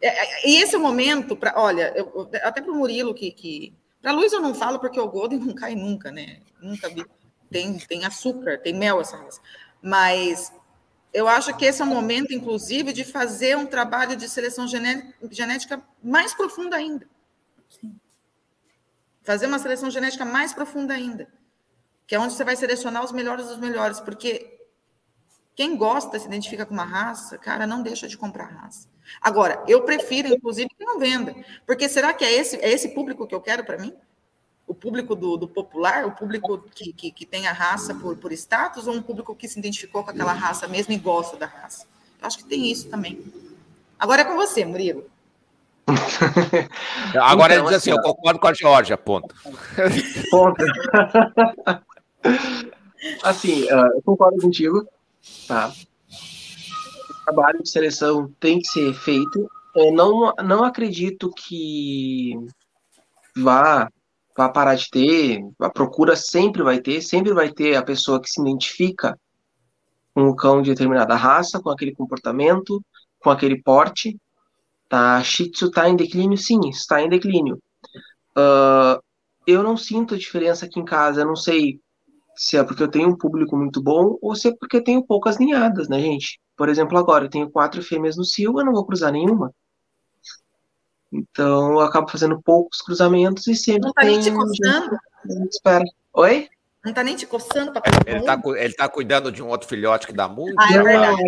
É, é, e esse é o momento para. Olha, eu, até para o Murilo, que. que para Luiz eu não falo porque o Golden não cai nunca, né? Nunca vi. Tem, tem açúcar, tem mel essa raça. Mas eu acho que esse é o momento, inclusive, de fazer um trabalho de seleção genética mais profunda ainda. Fazer uma seleção genética mais profunda ainda que é onde você vai selecionar os melhores dos melhores, porque quem gosta, se identifica com uma raça, cara, não deixa de comprar raça. Agora, eu prefiro, inclusive, que não venda, porque será que é esse, é esse público que eu quero para mim? O público do, do, popular, o público que, que, que, tem a raça por, por status, ou um público que se identificou com aquela raça mesmo e gosta da raça? Eu acho que tem isso também. Agora é com você, Murilo. Agora então, ele diz assim, eu concordo com a Georgia, ponto. Ponto. Assim, uh, eu concordo contigo, tá? O trabalho de seleção tem que ser feito. Eu não, não acredito que vá, vá parar de ter. A procura sempre vai ter, sempre vai ter a pessoa que se identifica com o cão de determinada raça, com aquele comportamento, com aquele porte. Tá? Shih Tzu está em declínio? Sim, está em declínio. Uh, eu não sinto a diferença aqui em casa, eu não sei se é porque eu tenho um público muito bom ou se é porque eu tenho poucas ninhadas, né, gente? Por exemplo, agora eu tenho quatro fêmeas no cio, eu não vou cruzar nenhuma. Então eu acabo fazendo poucos cruzamentos e sempre não tá. Nem te coçando. Espera. Oi? Não tá nem te coçando para ele tá, ele tá cuidando de um outro filhote que dá muito. Ah, é verdade.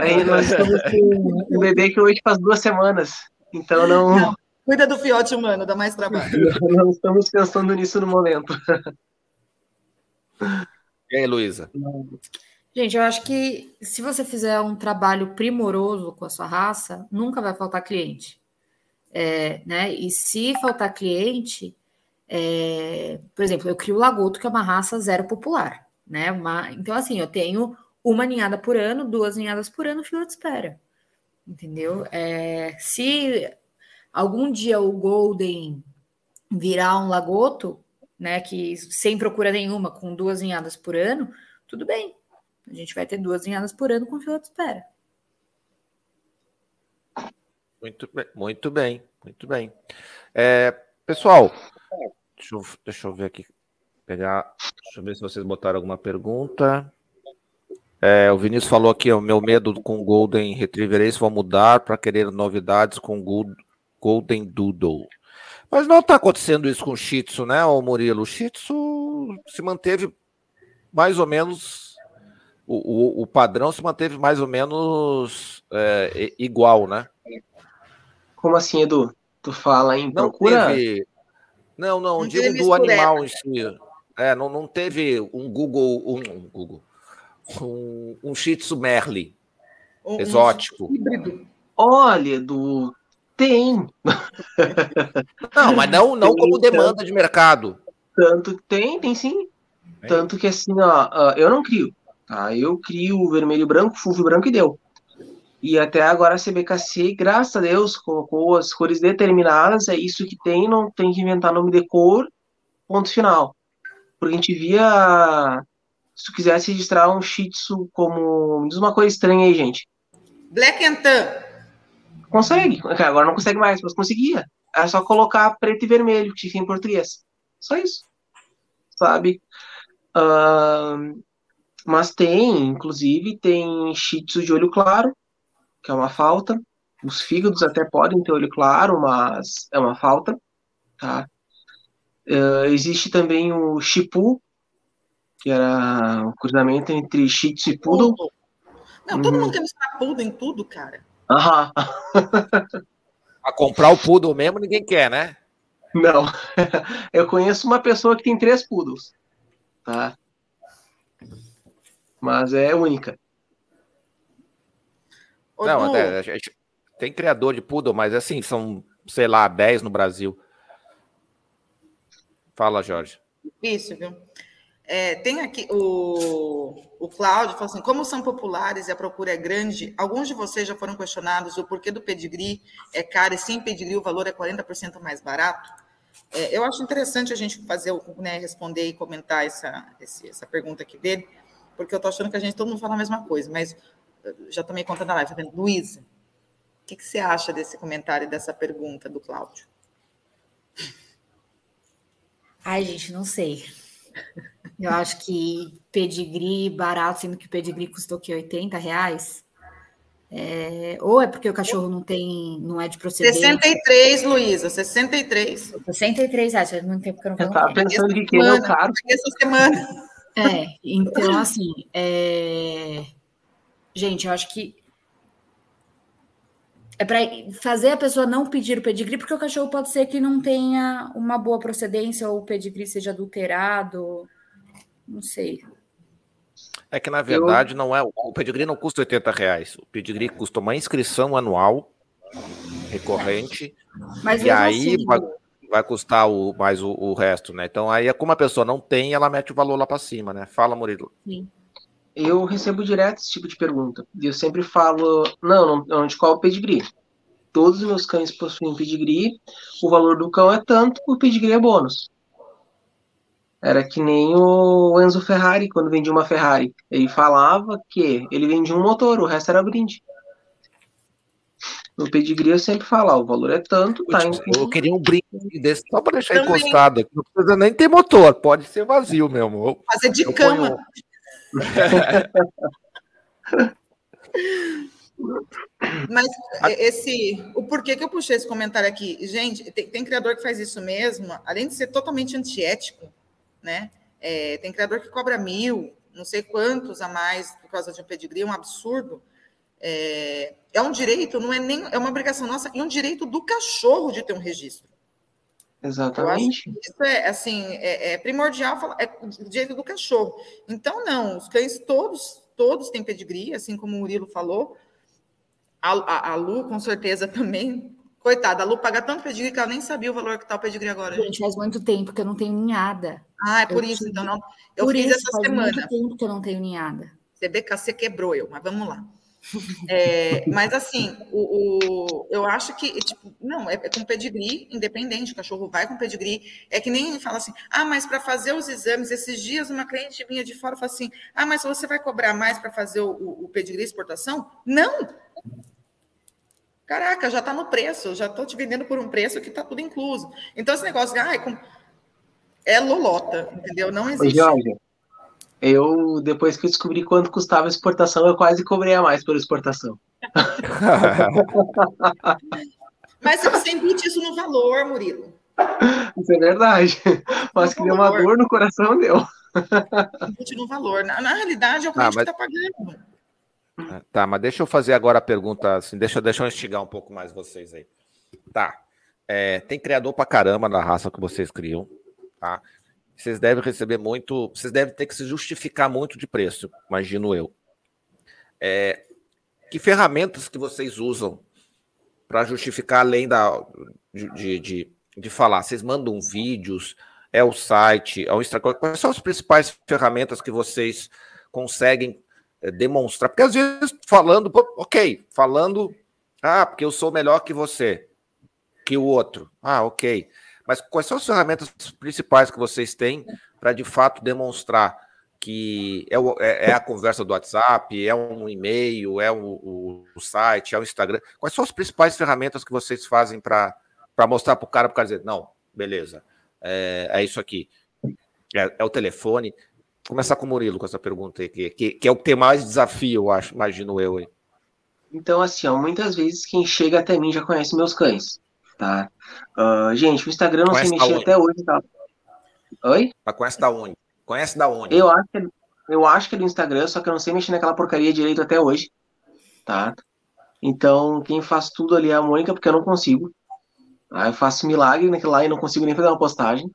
Aí nós estamos com um bebê que hoje faz duas semanas. Então não... não. Cuida do filhote humano, dá mais trabalho. não estamos pensando nisso no momento. E aí, Luísa? Gente, eu acho que se você fizer um trabalho primoroso com a sua raça, nunca vai faltar cliente. É, né? E se faltar cliente, é, por exemplo, eu crio o Lagoto, que é uma raça zero popular. Né? Uma, então, assim, eu tenho uma ninhada por ano, duas ninhadas por ano, fila de espera. Entendeu? É, se algum dia o Golden virar um lagoto, né, que sem procura nenhuma, com duas ninhadas por ano, tudo bem. A gente vai ter duas ninhadas por ano com fila de espera. Muito bem, muito bem, muito bem. É, pessoal, deixa eu, deixa eu ver aqui, pegar, deixa eu ver se vocês botaram alguma pergunta. É, o Vinícius falou aqui, o meu medo com Golden Retriever Ace vou mudar para querer novidades com Golden Doodle. Mas não está acontecendo isso com o Shih Tzu, né, o Murilo? O Shih Tzu se manteve mais ou menos. O, o, o padrão se manteve mais ou menos é, igual, né? Como assim, Edu? Tu fala em procura? Não, teve... não, não, não digo do animal em si. É, não, não teve um Google, um, um Google, um, um Shih Tzu Merle um, exótico. Um Olha, do tem. Não, mas não, não tem, como demanda tanto, de mercado. Tanto tem, tem sim. Tanto que assim, ó, eu não crio. Tá? Eu crio vermelho branco, fulvo branco e deu. E até agora a CBKC, graças a Deus, colocou as cores determinadas, é isso que tem, não tem que inventar nome de cor, ponto final. Porque a gente via. Se tu quisesse registrar um Shih Tzu como. Me diz uma coisa estranha aí, gente. Black and Tan. Consegue. Agora não consegue mais, mas conseguia. Era só colocar preto e vermelho, que tinha em português. Só isso. Sabe? Uh, mas tem, inclusive, tem shih tzu de olho claro, que é uma falta. Os fígados até podem ter olho claro, mas é uma falta. Tá? Uh, existe também o Shipu, que era um cruzamento entre Shih Tzu e Poodle. Não, todo uhum. mundo quer misturar Poodle em tudo, cara. Aham. A comprar o poodle mesmo ninguém quer, né? Não. Eu conheço uma pessoa que tem três poodles. Tá? Mas é única. Não, até, tem criador de poodle, mas assim, são, sei lá, 10 no Brasil. Fala, Jorge. Isso, viu? É, tem aqui o, o Cláudio, falou assim: como são populares e a procura é grande, alguns de vocês já foram questionados o porquê do pedigree é caro e sem pedigree o valor é 40% mais barato? É, eu acho interessante a gente fazer, né, responder e comentar essa, essa pergunta aqui dele, porque eu estou achando que a gente todo mundo fala a mesma coisa, mas já tomei conta da live. Tá Luísa, o que, que você acha desse comentário e dessa pergunta do Cláudio? Ai, gente, não sei. Eu acho que pedigree barato, sendo que o pedigree custou que 80 reais. É, ou é porque o cachorro não tem, não é de procedência. 63, Luísa, 63. 63 reais, faz muito tempo que eu não Eu tava pensando que é o caro. Essa semana. É, então assim, é... gente, eu acho que é para fazer a pessoa não pedir o pedigree, porque o cachorro pode ser que não tenha uma boa procedência ou o pedigree seja adulterado. Não sei. É que, na verdade, Eu... não é. O pedigree não custa 80 reais. O pedigree custa uma inscrição anual recorrente. Mas e aí assim, vai, vai, custar o, mais o, o, resto, né? Então, aí, como a pessoa não tem, ela mete o valor lá para cima, né? Fala, Murilo. Sim. Eu recebo direto esse tipo de pergunta. E eu sempre falo, não, não, de qual o pedigree. Todos os meus cães possuem pedigree, o valor do cão é tanto, o pedigree é bônus. Era que nem o Enzo Ferrari, quando vendia uma Ferrari. Ele falava que ele vendia um motor, o resto era brinde. No pedigree eu sempre falo, o valor é tanto, tá? Eu, tipo, eu queria um brinde desse só para deixar Também. encostado aqui. Não precisa nem ter motor, pode ser vazio mesmo. Fazer de cama. Ponho... Mas esse, o porquê que eu puxei esse comentário aqui, gente, tem, tem, criador que faz isso mesmo, além de ser totalmente antiético, né? É, tem criador que cobra mil, não sei quantos a mais por causa de um pedigree, um absurdo. É, é um direito, não é nem é uma obrigação nossa, e um direito do cachorro de ter um registro. Exatamente. isso é assim, é, é primordial falar, é o direito do cachorro. Então, não, os cães todos todos têm pedigree, assim como o Murilo falou. A, a, a Lu, com certeza, também. Coitada, a Lu paga tanto pedigree que ela nem sabia o valor que tá o pedigree agora. Gente, faz muito tempo que eu não tenho ninhada. Ah, é por eu isso, tive... então não. Eu por fiz isso, essa faz semana. muito tempo que eu não tenho ninhada. CBKC quebrou eu, mas vamos lá. É, mas assim, o, o, eu acho que, tipo, não, é, é, com pedigree, independente, o cachorro vai com pedigree. É que nem fala assim, ah, mas para fazer os exames, esses dias uma cliente vinha de fora e falou assim: ah, mas você vai cobrar mais para fazer o, o pedigree exportação? Não! Caraca, já está no preço, já estou te vendendo por um preço que está tudo incluso. Então, esse negócio de, ah, com... é lolota, entendeu? Não existe. Jorge, eu, depois que eu descobri quanto custava a exportação, eu quase cobrei a mais por exportação. Mas você embute isso no valor, Murilo. Isso é verdade. Mas que deu uma dor no coração, deu. Embute no valor. Na, na realidade, é o cliente ah, mas... que está pagando. Tá, mas deixa eu fazer agora a pergunta, assim, deixa, deixa eu instigar um pouco mais vocês aí. Tá. É, tem criador pra caramba na raça que vocês criam, tá? Vocês devem receber muito, vocês devem ter que se justificar muito de preço, imagino eu. É, que ferramentas que vocês usam para justificar além da de, de, de, falar? Vocês mandam vídeos, é o site, é o Instagram. Quais são as principais ferramentas que vocês conseguem é, demonstrar, porque às vezes falando, ok, falando, ah, porque eu sou melhor que você, que o outro, ah, ok. Mas quais são as ferramentas principais que vocês têm para de fato demonstrar que é, o, é, é, a conversa do WhatsApp, é um e-mail, é o, o, site, é o Instagram? Quais são as principais ferramentas que vocês fazem para mostrar para o cara, para o cara dizer, não, beleza, é, é isso aqui. É, é, o telefone começar com o Murilo com essa pergunta aí, que, que, que é o que tem mais desafio, acho, imagino eu. Aí. Então, assim, ó, muitas vezes quem chega até mim já conhece meus cães, tá? Uh, gente, o Instagram não sei mexer até hoje, tá? Oi? Mas conhece da onde? Conhece da onde? Eu acho, que, eu acho que é do Instagram, só que eu não sei mexer naquela porcaria direito até hoje, tá? Então, quem faz tudo ali é a Mônica, porque eu não consigo. Tá? Eu faço milagre naquilo lá e não consigo nem fazer uma postagem.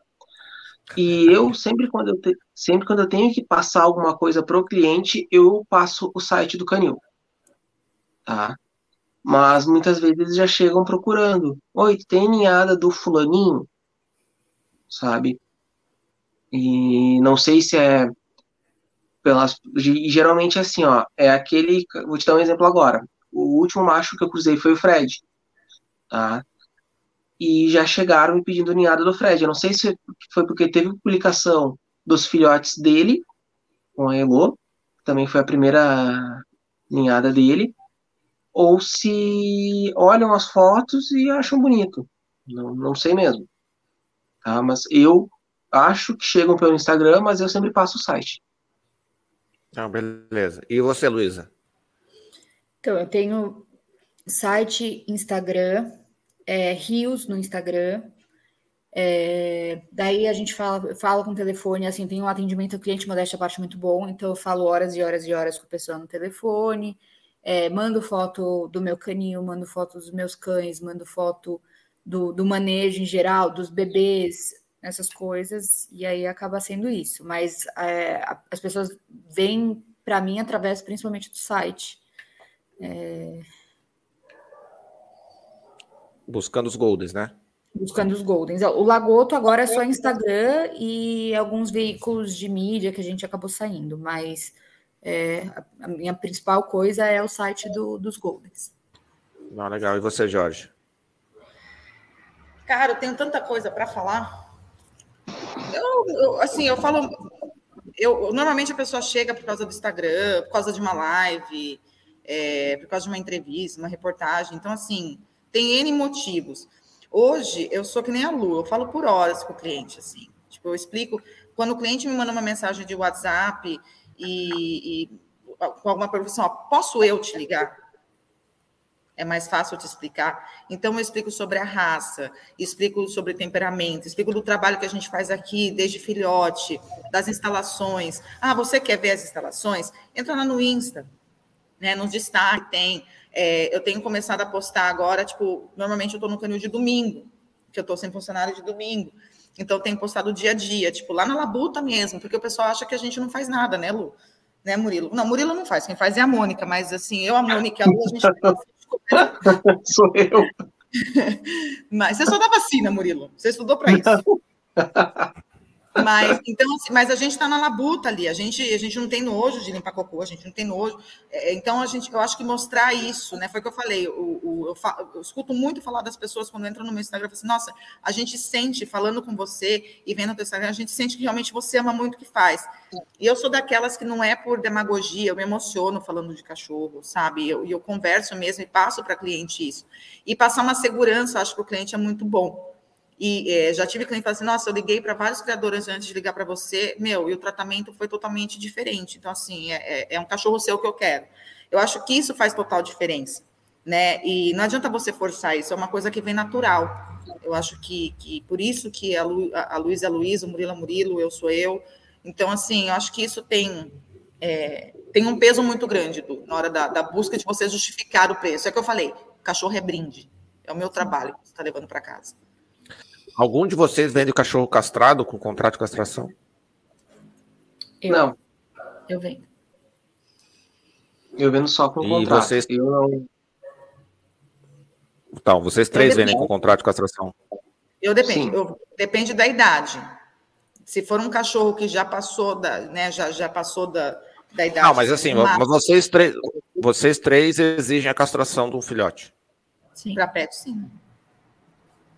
E eu sempre quando eu, te, sempre quando eu tenho que passar alguma coisa para o cliente, eu passo o site do Canil. Tá? Mas muitas vezes eles já chegam procurando. Oi, tem ninhada do fulaninho? Sabe? E não sei se é pelas geralmente é assim, ó, é aquele, vou te dar um exemplo agora. O último macho que eu cruzei foi o Fred. Tá? e já chegaram me pedindo ninhada do Fred. Eu não sei se foi porque teve publicação dos filhotes dele com a Elo, também foi a primeira ninhada dele, ou se olham as fotos e acham bonito. Não, não sei mesmo. Tá? Mas eu acho que chegam pelo Instagram, mas eu sempre passo o site. Então, beleza. E você, Luísa? Então, eu tenho site, Instagram, é, Rios no Instagram. É, daí a gente fala, fala com o telefone, assim, tem um atendimento ao cliente modéstia parte muito bom, então eu falo horas e horas e horas com a pessoa no telefone, é, mando foto do meu canil, mando foto dos meus cães, mando foto do, do manejo em geral, dos bebês, essas coisas, e aí acaba sendo isso. Mas é, as pessoas vêm para mim através principalmente do site. É, Buscando os Goldens, né? Buscando os Goldens. O Lagoto agora é só Instagram e alguns veículos de mídia que a gente acabou saindo, mas é, a minha principal coisa é o site do, dos Goldens. Não, legal. E você, Jorge? Cara, eu tenho tanta coisa para falar. Eu, eu, assim, eu falo. Eu, normalmente a pessoa chega por causa do Instagram, por causa de uma live, é, por causa de uma entrevista, uma reportagem. Então, assim, tem N motivos. Hoje, eu sou que nem a Lu, eu falo por horas com o cliente, assim. Tipo, eu explico, quando o cliente me manda uma mensagem de WhatsApp e, e com alguma pergunta, assim, posso eu te ligar? É mais fácil te explicar. Então, eu explico sobre a raça, explico sobre temperamento, explico do trabalho que a gente faz aqui, desde filhote, das instalações. Ah, você quer ver as instalações? Entra lá no Insta, né? No destaque tem é, eu tenho começado a postar agora, tipo, normalmente eu estou no canil de domingo, que eu estou sem funcionário de domingo. Então, tenho postado dia a dia, tipo, lá na labuta mesmo, porque o pessoal acha que a gente não faz nada, né, Lu? Né, Murilo? Não, Murilo não faz, quem faz é a Mônica, mas assim, eu, a Mônica e a Lu, a gente Sou eu. Mas você só dá vacina, Murilo. Você estudou para isso. Mas, então, assim, mas a gente está na labuta ali, a gente, a gente não tem nojo de limpar cocô, a gente não tem nojo. É, então, a gente, eu acho que mostrar isso, né? Foi o que eu falei. O, o eu, fa, eu, escuto muito falar das pessoas quando entram no meu Instagram, assim, nossa, a gente sente, falando com você e vendo o teu Instagram, a gente sente que realmente você ama muito o que faz. E eu sou daquelas que não é por demagogia, eu me emociono falando de cachorro, sabe? E eu, eu converso mesmo e passo para cliente isso. E passar uma segurança, eu acho que o cliente é muito bom. E é, já tive cliente que fala assim, nossa, eu liguei para vários criadores antes de ligar para você, meu, e o tratamento foi totalmente diferente. Então, assim, é, é, é, um cachorro seu que eu quero. Eu acho que isso faz total diferença, né? E não adianta você forçar isso, é uma coisa que vem natural. Eu acho que, que por isso que a, Lu, a Luísa é Luísa, o Murilo é Murilo, eu sou eu. Então, assim, eu acho que isso tem, é, tem um peso muito grande do, na hora da, da busca de você justificar o preço. É o que eu falei, cachorro é brinde, é o meu trabalho que você está levando para casa. Algum de vocês vende cachorro castrado com contrato de castração? Eu. Não. Eu vendo. Eu vendo só com E contrato. vocês- Eu não. Então, vocês três dependo. vendem com contrato de castração. Eu depende, Sim. eu- depende da idade. Se for um cachorro que já passou da, né, já, já passou da, da idade. Não, mas assim, mas vocês três, vocês três exigem a castração de um filhote. Sim. Para pet, sim.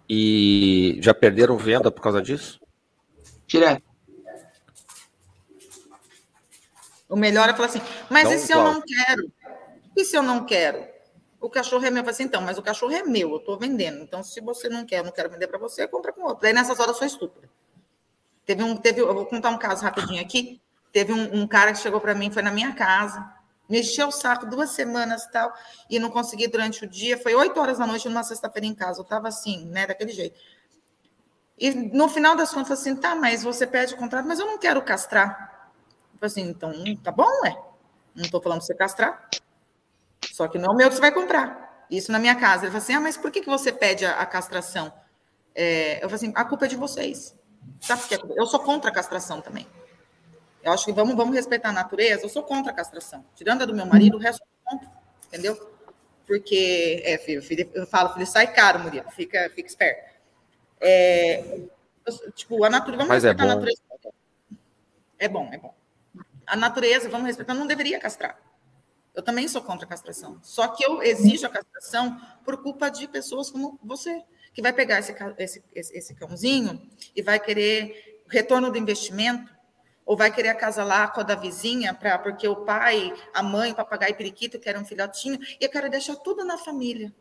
E já perderam venda por causa disso? Direto. O melhor é falar assim, mas Então, e se eu não quero? E se eu não quero? O cachorro é meu. Eu falo assim, então, mas o cachorro é meu, eu estou vendendo. Então, se você não quer, eu não quero vender para você, compra com outro. Daí, nessas horas, eu sou estúpida. Teve um, teve, eu vou contar um caso rapidinho aqui. Teve um, um cara que chegou para mim, foi na minha casa, me encheu o saco duas semanas e tal, e não consegui durante o dia. Foi oito horas da noite, numa sexta-feira em casa. Eu estava assim, né, daquele jeito. E no final das contas, assim, tá, mas você pede o contrato, mas eu não quero castrar. Eu falei assim, então, tá bom, ué. Não estou falando para você castrar. Só que não é o meu que você vai comprar. Isso na minha casa. Ele falou assim, ah, mas por que, que você pede a, a castração? É, eu falei assim, a culpa é de vocês. Sabe por quê? Eu sou contra a castração também. Eu acho que vamos, vamos respeitar a natureza. Eu sou contra a castração. Tirando a do meu marido, o resto eu sou contra. Entendeu? Porque, é, filho, filho, eu falo, filho, sai caro, Murilo. Fica, fica esperto. É, eu- tipo, a natureza, vamos Mas é respeitar a bom. natureza. É bom, é bom. A natureza, vamos respeitar, não deveria castrar. Eu também sou contra a castração. Só que eu exijo a castração por culpa de pessoas como você, que vai pegar esse, esse, esse, esse cãozinho e vai querer retorno do investimento, ou vai querer acasalar com a da vizinha, pra, porque o pai, a mãe, o papagaio e periquito querem um filhotinho, e eu quero deixar tudo na família.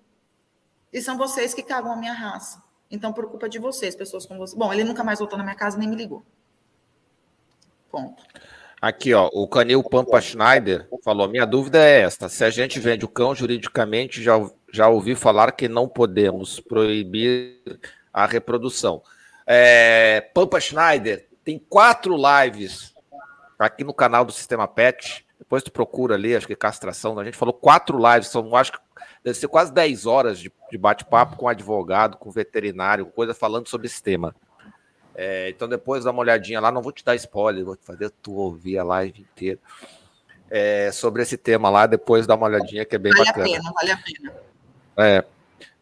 E são vocês que cagam a minha raça. Então, por culpa de vocês, pessoas como você. Bom, ele nunca mais voltou na minha casa nem me ligou. Ponto. Aqui, ó, o Canil Pampa Schneider falou: minha dúvida é esta: se a gente vende o cão juridicamente, já, já ouvi falar que não podemos proibir a reprodução. É, Pampa Schneider tem quatro lives aqui no canal do Sistema Pet. Depois tu procura ali, acho que castração. A gente falou quatro lives, são acho que deve ser quase 10 horas de, de bate-papo com advogado, com veterinário, coisa falando sobre esse tema. É, então depois dá uma olhadinha lá, não vou te dar spoiler, vou te fazer tu ouvir a live inteira. É, sobre esse tema lá, depois dá uma olhadinha que é bem Vale bacana. a pena, vale a pena. É.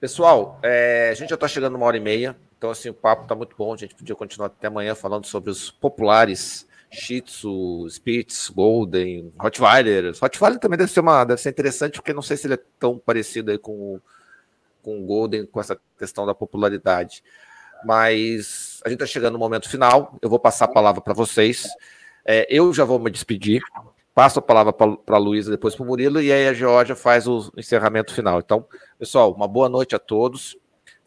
Pessoal, é, a gente já está chegando uma hora e meia, então assim, o papo está muito bom, a gente podia continuar até amanhã falando sobre os populares Shih Tzu, Spitz, Golden, Rottweiler. Rottweiler também deve ser, uma, deve ser interessante, porque não sei se ele é tão parecido aí com, com o Golden, com essa questão da popularidade. Mas a gente está chegando no momento final, eu vou passar a palavra para vocês. É, eu já vou me despedir, passo a palavra para a Luísa, depois para o Murilo, e aí a Georgia faz o encerramento final. Então, pessoal, uma boa noite a todos.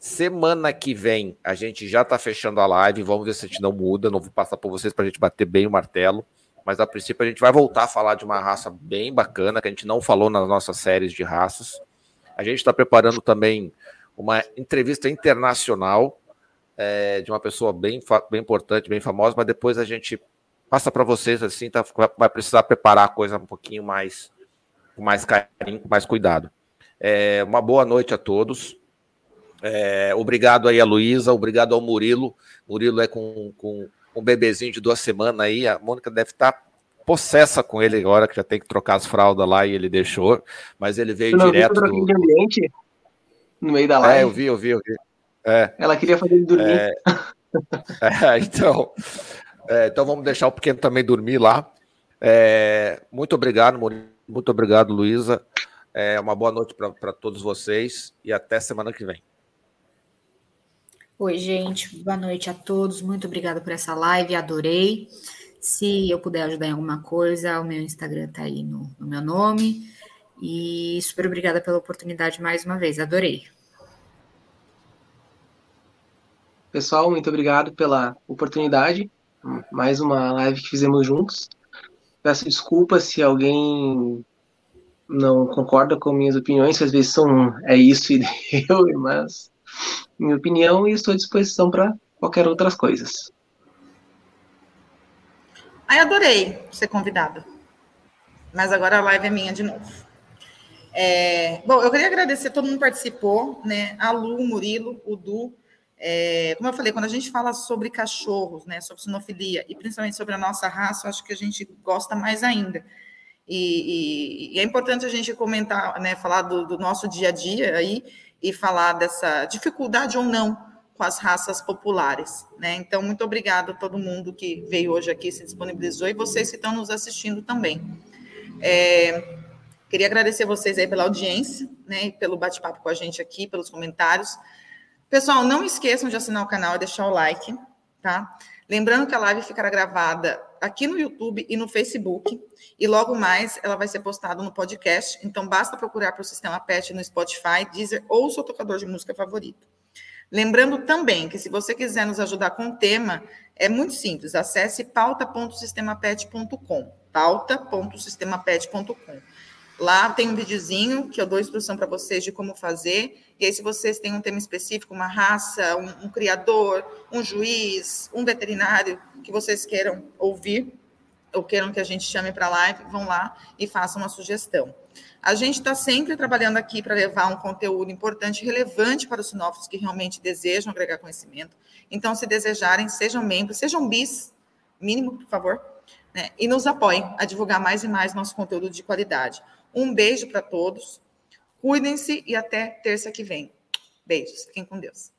Semana que vem a gente já está fechando a live, vamos ver se a gente não muda, não vou passar por vocês para a gente bater bem o martelo, mas a princípio a gente vai voltar a falar de uma raça bem bacana, que a gente não falou nas nossas séries de raças. A gente está preparando também uma entrevista internacional é, de uma pessoa bem, bem importante, bem famosa, mas depois a gente passa para vocês assim, tá, vai precisar preparar a coisa um pouquinho mais com mais carinho, com mais cuidado. É, uma boa noite a todos. É, obrigado aí a Luísa, obrigado ao Murilo. Murilo é com, com um bebezinho de duas semanas aí. A Mônica deve estar possessa com ele agora, que já tem que trocar as fraldas lá e ele deixou, mas ele veio direto. Do... De ambiente no meio da live. É, eu vi, eu vi, eu vi. É. Ela queria fazer ele dormir. É, é, então, é, então vamos deixar o pequeno também dormir lá. É, muito obrigado, muito obrigado, Luísa. É, uma boa noite para todos vocês e até semana que vem. Oi, gente. Boa noite a todos. Muito obrigada por essa live, adorei. Se eu puder ajudar em alguma coisa, o meu Instagram está aí no, no meu nome. E super obrigada pela oportunidade mais uma vez, adorei. Pessoal, muito obrigado pela oportunidade. Mais uma live que fizemos juntos. Peço desculpas se alguém não concorda com minhas opiniões, às vezes são é isso e deu, mas minha opinião e estou à disposição para qualquer outras coisas. Ai, adorei ser convidada. Mas agora a live é minha de novo. É, bom, eu queria agradecer, todo mundo que participou, né? A Lu, o Murilo, o Du. É, como eu falei, quando a gente fala sobre cachorros, né, sobre sinofilia, e principalmente sobre a nossa raça, acho que a gente gosta mais ainda. E, e, e é importante a gente comentar, né, falar do, do nosso dia a dia aí, e falar dessa dificuldade ou não com as raças populares. Né? Então, muito obrigada a todo mundo que veio hoje aqui, se disponibilizou, e vocês que estão nos assistindo também. É, queria agradecer vocês aí pela audiência, né, pelo bate-papo com a gente aqui, pelos comentários. Pessoal, não esqueçam de assinar o canal e deixar o like, tá? Lembrando que a live ficará gravada aqui no YouTube e no Facebook, e logo mais ela vai ser postada no podcast, então basta procurar para o Sistema PET no Spotify, Deezer ou seu tocador de música favorito. Lembrando também que se você quiser nos ajudar com o tema, é muito simples, acesse pauta.sistemapet.com, pauta.sistemapet.com. Lá tem um videozinho que eu dou instrução para vocês de como fazer. E aí, se vocês têm um tema específico, uma raça, um, um criador, um juiz, um veterinário que vocês queiram ouvir, ou queiram que a gente chame para live, vão lá e façam uma sugestão. A gente está sempre trabalhando aqui para levar um conteúdo importante relevante para os sinófilos que realmente desejam agregar conhecimento. Então, se desejarem, sejam membros, sejam bis, mínimo, por favor, né? e nos apoiem a divulgar mais e mais nosso conteúdo de qualidade. Um beijo para todos. Cuidem-se e até terça que vem. Beijos. Fiquem com Deus.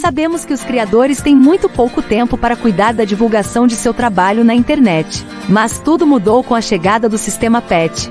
Sabemos que os criadores têm muito pouco tempo para cuidar da divulgação de seu trabalho na internet. Mas tudo mudou com a chegada do sistema PET,